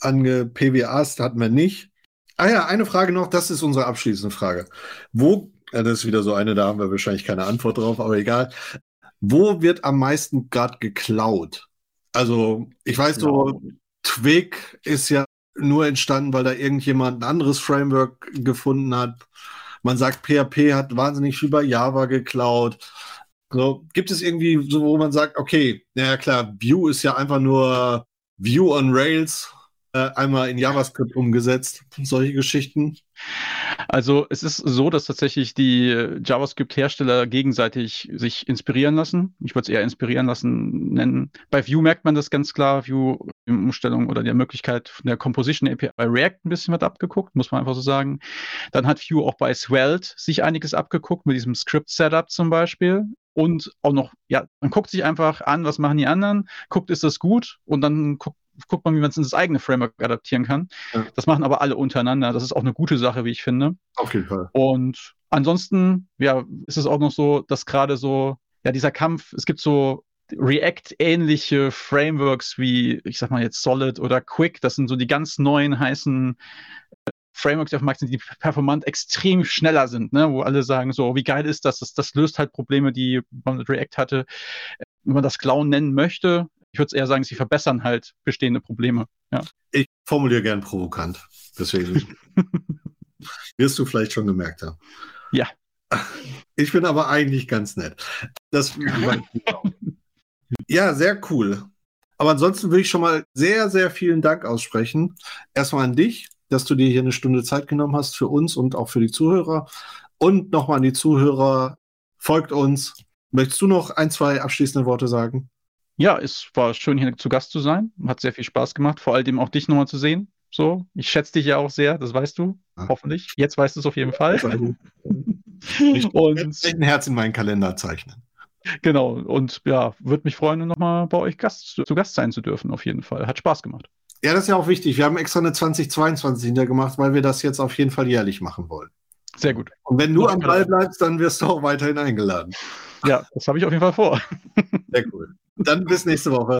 Ange PWAs hatten wir nicht. Ah ja, eine Frage noch, das ist unsere abschließende Frage. Wo, ja, das ist wieder so eine, da haben wir wahrscheinlich keine Antwort drauf, aber egal. Wo wird am meisten gerade geklaut? Also, ich weiß so, Twig ist ja nur entstanden, weil da irgendjemand ein anderes Framework gefunden hat. Man sagt, PHP hat wahnsinnig viel bei Java geklaut. So, gibt es irgendwie so, wo man sagt, okay, naja klar, Vue ist ja einfach nur Vue on Rails, einmal in JavaScript umgesetzt, solche Geschichten. Also es ist so, dass tatsächlich die JavaScript-Hersteller gegenseitig sich inspirieren lassen. Ich würde es eher inspirieren lassen nennen. Bei Vue merkt man das ganz klar. Vue in Umstellung oder der Möglichkeit von der Composition API bei React ein bisschen was abgeguckt, muss man einfach so sagen. Dann hat Vue auch bei Svelte sich einiges abgeguckt, mit diesem Script-Setup zum Beispiel und auch noch, ja, man guckt sich einfach an, was machen die anderen, guckt, ist das gut und dann guckt, guckt man, wie man es in das eigene Framework adaptieren kann. Ja. Das machen aber alle untereinander. Das ist auch eine gute Sache, wie ich finde. Auf jeden Fall. Und ansonsten, ja, ist es auch noch so, dass gerade so, ja, dieser Kampf, es gibt so React-ähnliche Frameworks wie, ich sag mal jetzt Solid oder Quick, das sind so die ganz neuen heißen äh, Frameworks, die auf dem Markt sind, die performant extrem schneller sind, ne? wo alle sagen, so, wie geil ist das? das? Das löst halt Probleme, die man mit React hatte. Wenn man das Clown nennen möchte, ich würde eher sagen, sie verbessern halt bestehende Probleme. Ja. Ich formuliere gern provokant. Deswegen [LAUGHS] wirst du vielleicht schon gemerkt haben. Ja. Ich bin aber eigentlich ganz nett. Das [LAUGHS] ja, sehr cool. Aber ansonsten würde ich schon mal sehr, sehr vielen Dank aussprechen. Erstmal an dich, dass du dir hier eine Stunde Zeit genommen hast für uns und auch für die Zuhörer. Und nochmal an die Zuhörer, folgt uns. Möchtest du noch ein, zwei abschließende Worte sagen? Ja, es war schön, hier zu Gast zu sein. Hat sehr viel Spaß gemacht, vor allem auch dich nochmal zu sehen. So, ich schätze dich ja auch sehr, das weißt du, ja. hoffentlich. Jetzt weißt du es auf jeden Fall. [LAUGHS] ich und ein Herz in meinen Kalender zeichnen. Genau, und ja, würde mich freuen, nochmal bei euch Gast, zu Gast sein zu dürfen, auf jeden Fall. Hat Spaß gemacht. Ja, das ist ja auch wichtig. Wir haben extra eine 2022 hintergemacht, weil wir das jetzt auf jeden Fall jährlich machen wollen. Sehr gut. Und wenn du am Ball bleibst, dann wirst du auch weiterhin eingeladen. Ja, das habe ich auf jeden Fall vor. Sehr cool. Dann bis nächste Woche.